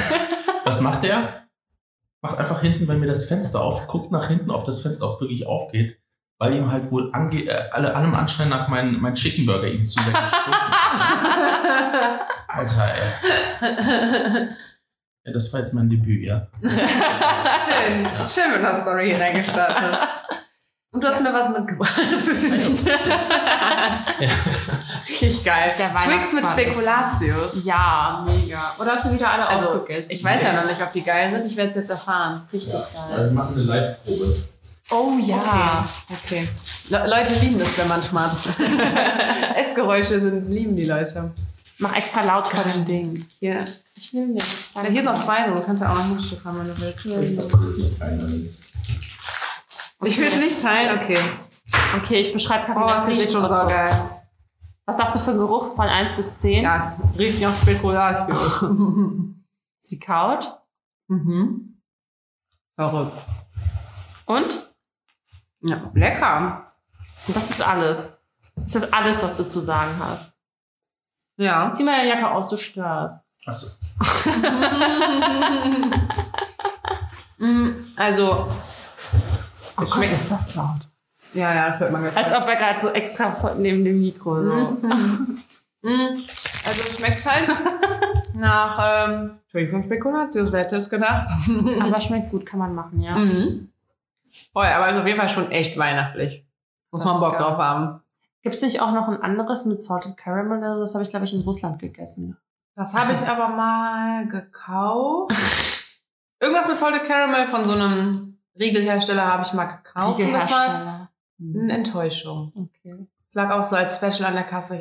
was macht der? Macht einfach hinten bei mir das Fenster auf, guckt nach hinten, ob das Fenster auch wirklich aufgeht, weil ihm halt wohl ange äh, alle, allem Anschein nach mein, mein Chicken Burger ihm zu sehr. <laughs> Alter, ey. Ja, das war jetzt mein Debüt, ja. Schön. Ja. Schön mit einer Story hier reingestartet. Und du hast mir was mitgebracht. Richtig geil. Der Twix mit. Spekulatius. Ja, mega. Oder hast du wieder alle Also, aufgegessen? ich weiß ja noch nicht, ob die geil sind. Ich werde es jetzt erfahren. Richtig Ja, geil. wir machen eine Live-Probe. Oh ja. Okay. Le Leute lieben es, wenn man schmatzt. <laughs> Essgeräusche sind, lieben die Leute. Mach extra laut vor dem Ding. Hier. Ich will nicht. Ja, hier sind noch zwei, du kannst ja auch noch ein Stück haben, wenn du willst. Das ist nicht keiner. Das- Ich will es nicht teilen, okay. Okay, ich beschreibe Oh, Carinas es riecht schon so geil. Was sagst du für einen Geruch von 1 bis 10? Ja, riecht nach Spekulatius. <laughs> Sie kaut. mhm. Verrückt. Und? Ja, lecker. Und das ist alles. Das ist alles, was du zu sagen hast. Ja. Zieh mal deine Jacke aus, du störst. Achso. <laughs> Mm, Also, Oh Es schmeckt- ist das laut. ja, ja, das hört man Als ob er gerade so extra neben dem Mikro so. Mm, <laughs> Also es schmeckt halt <laughs> nach ähm, Twix und Spekulatius, wer hätte es gedacht? Aber <laughs> schmeckt gut, kann man machen, ja. Mhm. Voll, aber ist auf jeden Fall schon echt weihnachtlich. Muss Das man Bock drauf haben. Gibt es nicht auch noch ein anderes mit Salted Caramel? oder so? Das habe ich, glaube ich, in Russland gegessen. Das habe ich aber mal gekauft. Irgendwas mit Salted Caramel von so einem Riegelhersteller habe ich mal gekauft. Und das war eine Enttäuschung. Okay, Es lag auch so als Special an der Kasse.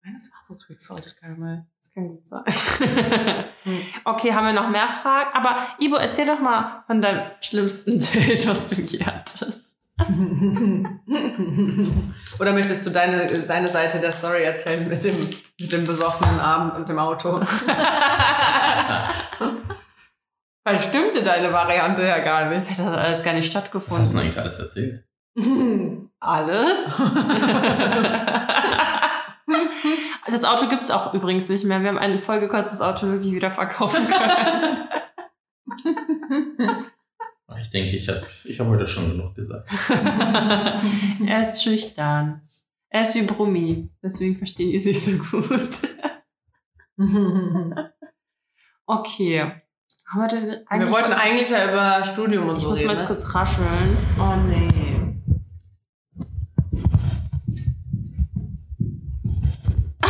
Ich meine, es war so Twix Salted Caramel. das kann gut sein. <laughs> <laughs> okay, haben wir noch mehr Fragen? Aber Ibo, erzähl doch mal von deinem schlimmsten <laughs> Date, was du je hattest. Oder möchtest du deine, deine Seite der Story erzählen mit dem, mit dem besoffenen Abend und dem Auto? Weil stimmte deine Variante ja gar nicht. Das hat alles gar nicht Was hast du stattgefunden. eigentlich alles erzählt? <laughs> Alles? <laughs> das Auto gibt's auch übrigens nicht mehr. Wir haben ein vollgekotztes Auto wirklich wieder verkaufen können. <laughs> Ich denke, ich habe ich hab heute schon genug gesagt. er ist schüchtern. Er ist wie Brummi. Deswegen verstehen die sich so gut. Okay. Haben wir wollten eigentlich ja über Studium und ich so muss reden. mal jetzt ne? kurz rascheln. Oh nee. <laughs>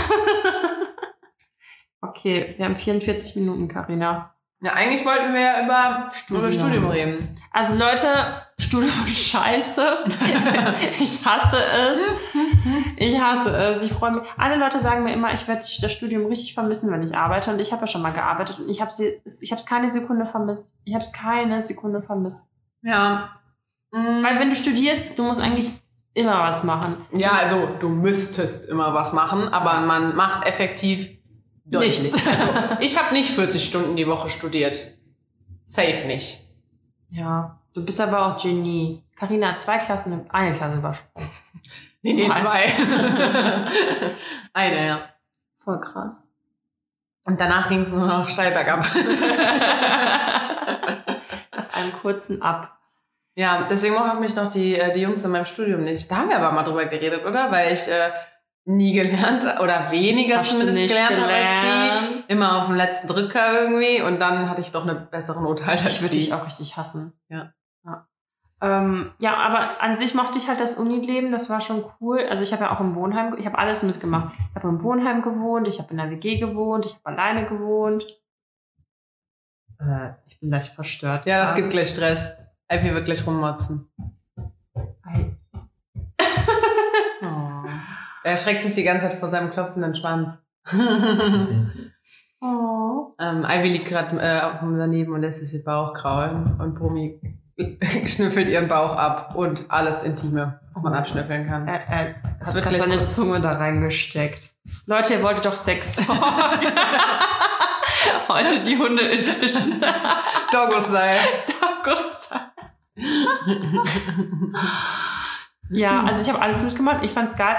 Okay, wir haben 44 Minuten, Karina. Ja, eigentlich wollten wir ja über Studium. über Studium reden. Also Leute, Studium <laughs> ist scheiße. <laughs> ich hasse es. Ich hasse es. Ich freue mich. Alle Leute sagen mir immer, ich werde das Studium richtig vermissen, wenn ich arbeite. Und ich habe ja schon mal gearbeitet und ich habe ich habe es keine Sekunde vermisst. Ich habe es keine Sekunde vermisst. Ja. Mm. Weil wenn du studierst, du musst eigentlich immer was machen. Ja, also du müsstest immer was machen, aber man macht effektiv deutlich. Nichts. Also, <laughs> ich habe nicht 40 Stunden die Woche studiert. Safe nicht. Ja. Du bist aber auch Genie. Carina hat zwei Klassen, eine Klasse übersprungen. Nee, nee, Zwei. zwei. <laughs> Eine, ja. Voll krass. Und danach ging es nur noch steil bergab. <laughs> Einem kurzen Ab. ja, deswegen machen mich noch die, äh, die Jungs in meinem Studium nicht. Da haben wir aber mal drüber geredet, oder? Weil ich äh, nie gelernt oder weniger Hast zumindest nicht gelernt habe als gelernt? die. Immer auf dem letzten Drücker irgendwie. Und dann hatte ich doch eine bessere Note halt als Ich würde dich auch richtig hassen. Ja. Ja. Ähm, ja, aber an sich mochte ich halt das Unileben, das war schon cool. Also ich habe ja auch im Wohnheim, ich habe alles mitgemacht. Ich habe im Wohnheim gewohnt, ich habe in der WG gewohnt, ich habe alleine gewohnt. Äh, ich bin gleich verstört. Ja, das gerade. gibt gleich Stress. Ivy wird gleich rummotzen. <laughs> Oh. Er schreckt sich die ganze Zeit vor seinem klopfenden Schwanz. <laughs> <laughs> Oh. ähm, Ivy liegt gerade äh, daneben und lässt sich den Bauch kraulen. Und Brumi <laughs> schnüffelt ihren Bauch ab und alles Intime, was man abschnüffeln kann. Er, er Es wird gleich seine Zunge da reingesteckt. Leute, ihr wolltet doch Sex <laughs> Talk. Heute die Hunde Edition. <laughs> Doggo-Style. Augusta. ja, also ich habe alles mitgemacht. Ich fand's geil.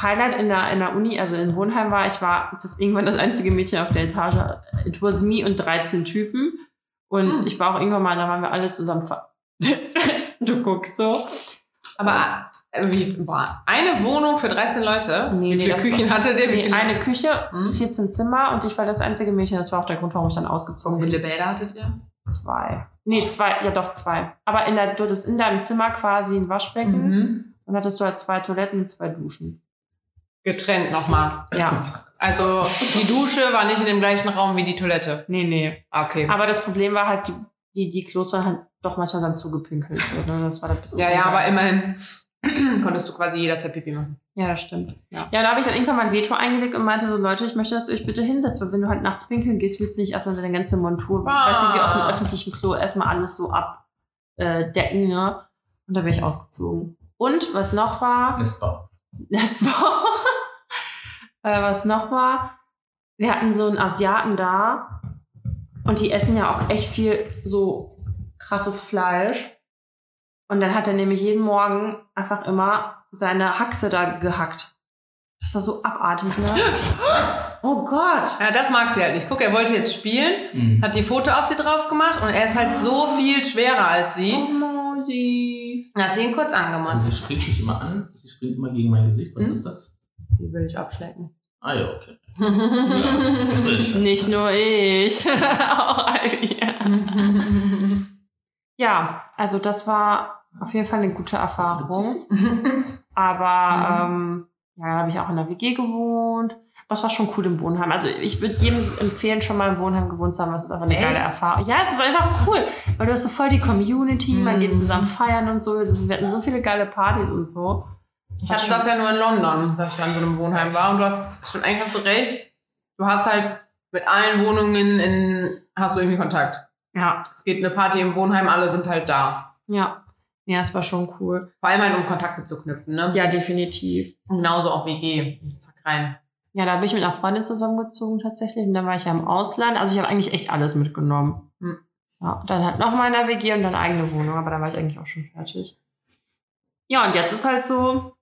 Highlight in der, in der Uni, also in Wohnheim war, ich war das irgendwann das einzige Mädchen auf der Etage. It was me und 13 Typen. Und Hm. ich war auch irgendwann mal, da waren wir alle zusammen. ver- du guckst so. Aber äh, wie, boah, eine Wohnung für 13 Leute? Nee, wie nee, viele das Küchen hatte der? Wie Nee, eine Küche, Hm? 14 Zimmer und ich war das einzige Mädchen. Das war auch der Grund, warum ich dann ausgezogen wie bin. viele Bäder hattet ihr? Zwei. Nee, zwei, ja doch, zwei. Aber in der, du hattest in deinem Zimmer quasi ein Waschbecken Mhm. und hattest du halt zwei Toiletten und zwei Duschen. Getrennt nochmal. Ja. Also die Dusche war nicht in dem gleichen Raum wie die Toilette. Nee, nee. Ah, Okay. Aber das Problem war halt, die, die, die Klos waren halt doch manchmal dann zugepinkelt. So, ne? Das war das bisschen ja, ja, aber immerhin <clears throat> konntest du quasi jederzeit Pipi machen. Ja, das stimmt. Ja. Ja, da habe ich dann irgendwann mein Veto eingelegt und meinte so, Leute, ich möchte, dass ihr euch bitte hinsetzt, weil wenn du halt nachts pinkeln gehst, willst du nicht erstmal deine ganze Montur, Ah. weißt du, wie auf dem öffentlichen Klo erstmal alles so abdecken, ne? Und da bin ich ausgezogen. Und was noch war, Nestbau. War, <laughs> äh, was noch war, wir hatten so einen Asiaten da und die essen ja auch echt viel so krasses Fleisch. Und dann hat er nämlich jeden Morgen einfach immer seine Haxe da gehackt. Das war so abartig, ne? <gasps> Oh Gott! Ja, das mag sie halt nicht. Guck, er wollte jetzt spielen, Mhm. hat die Foto auf sie drauf gemacht und er ist halt so viel schwerer als Oh, sie. Mausi. Dann hat sie ihn kurz Und angemotzt. sie springt mich immer an. Sie springt immer gegen mein Gesicht. Was Hm? ist das? Die will ich abschlecken. Ah ja, okay. <laughs> Nicht nur ich. <laughs> auch Ivy. <laughs> Ja, also das war auf jeden Fall eine gute Erfahrung. Aber ähm, ja, da habe ich auch in der WG gewohnt. Das war schon cool im Wohnheim. Also ich würde jedem empfehlen, schon mal im Wohnheim gewohnt zu haben. Das ist einfach eine Echt? geile Erfahrung. Ja, es ist einfach cool. Weil du hast so voll die Community, man Mhm. geht zusammen feiern und so. Das wir hatten so viele geile Partys und so. Ich hatte das ja nur in London, dass ich an so einem Wohnheim war. Und du hast, stimmt, eigentlich hast du recht. Du hast halt mit allen Wohnungen in, hast du irgendwie Kontakt. Ja, Es geht eine Party im Wohnheim, alle sind halt da. ja. Ja, es war schon cool. Vor allem halt, um Kontakte zu knüpfen, ne? Ja, definitiv. Und genauso auch WG. Ich zack rein. Ja, da bin ich mit einer Freundin zusammengezogen tatsächlich. Und dann war ich ja im Ausland. Also ich habe eigentlich echt alles mitgenommen. Hm. Ja, dann halt noch mal in der WG und dann eigene Wohnung. Aber dann war ich eigentlich auch schon fertig. Ja, und jetzt ist halt so,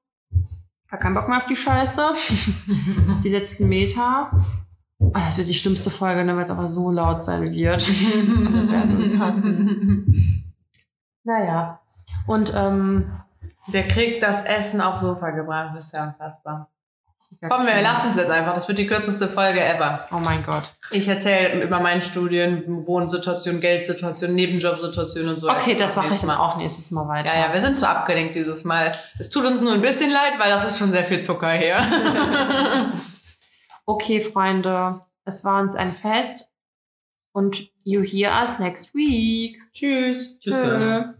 gar keinen Bock mehr auf die Scheiße. <laughs> die letzten Meter. Ah, das wird die schlimmste Folge, ne, weil es einfach so laut sein wird. <laughs> Wir werden uns hassen. <laughs> Naja. Und ähm, Der kriegt das Essen aufs Sofa gebracht. Das ist ja unfassbar. Komm, wir lassen es jetzt einfach. Das wird die kürzeste Folge ever. Oh mein Gott. Ich erzähle über meine Studien, Wohnsituation, Geldsituation, Nebenjobsituation und so. Okay, das mache ich dann auch nächstes Mal weiter. Ja, ja, wir sind zu abgelenkt dieses Mal. Es tut uns nur ein bisschen leid, weil das ist schon sehr viel Zucker hier. <laughs> Okay, Freunde, es war uns ein Fest und you hear us next week. Tschüss. Tschüss. Tschö.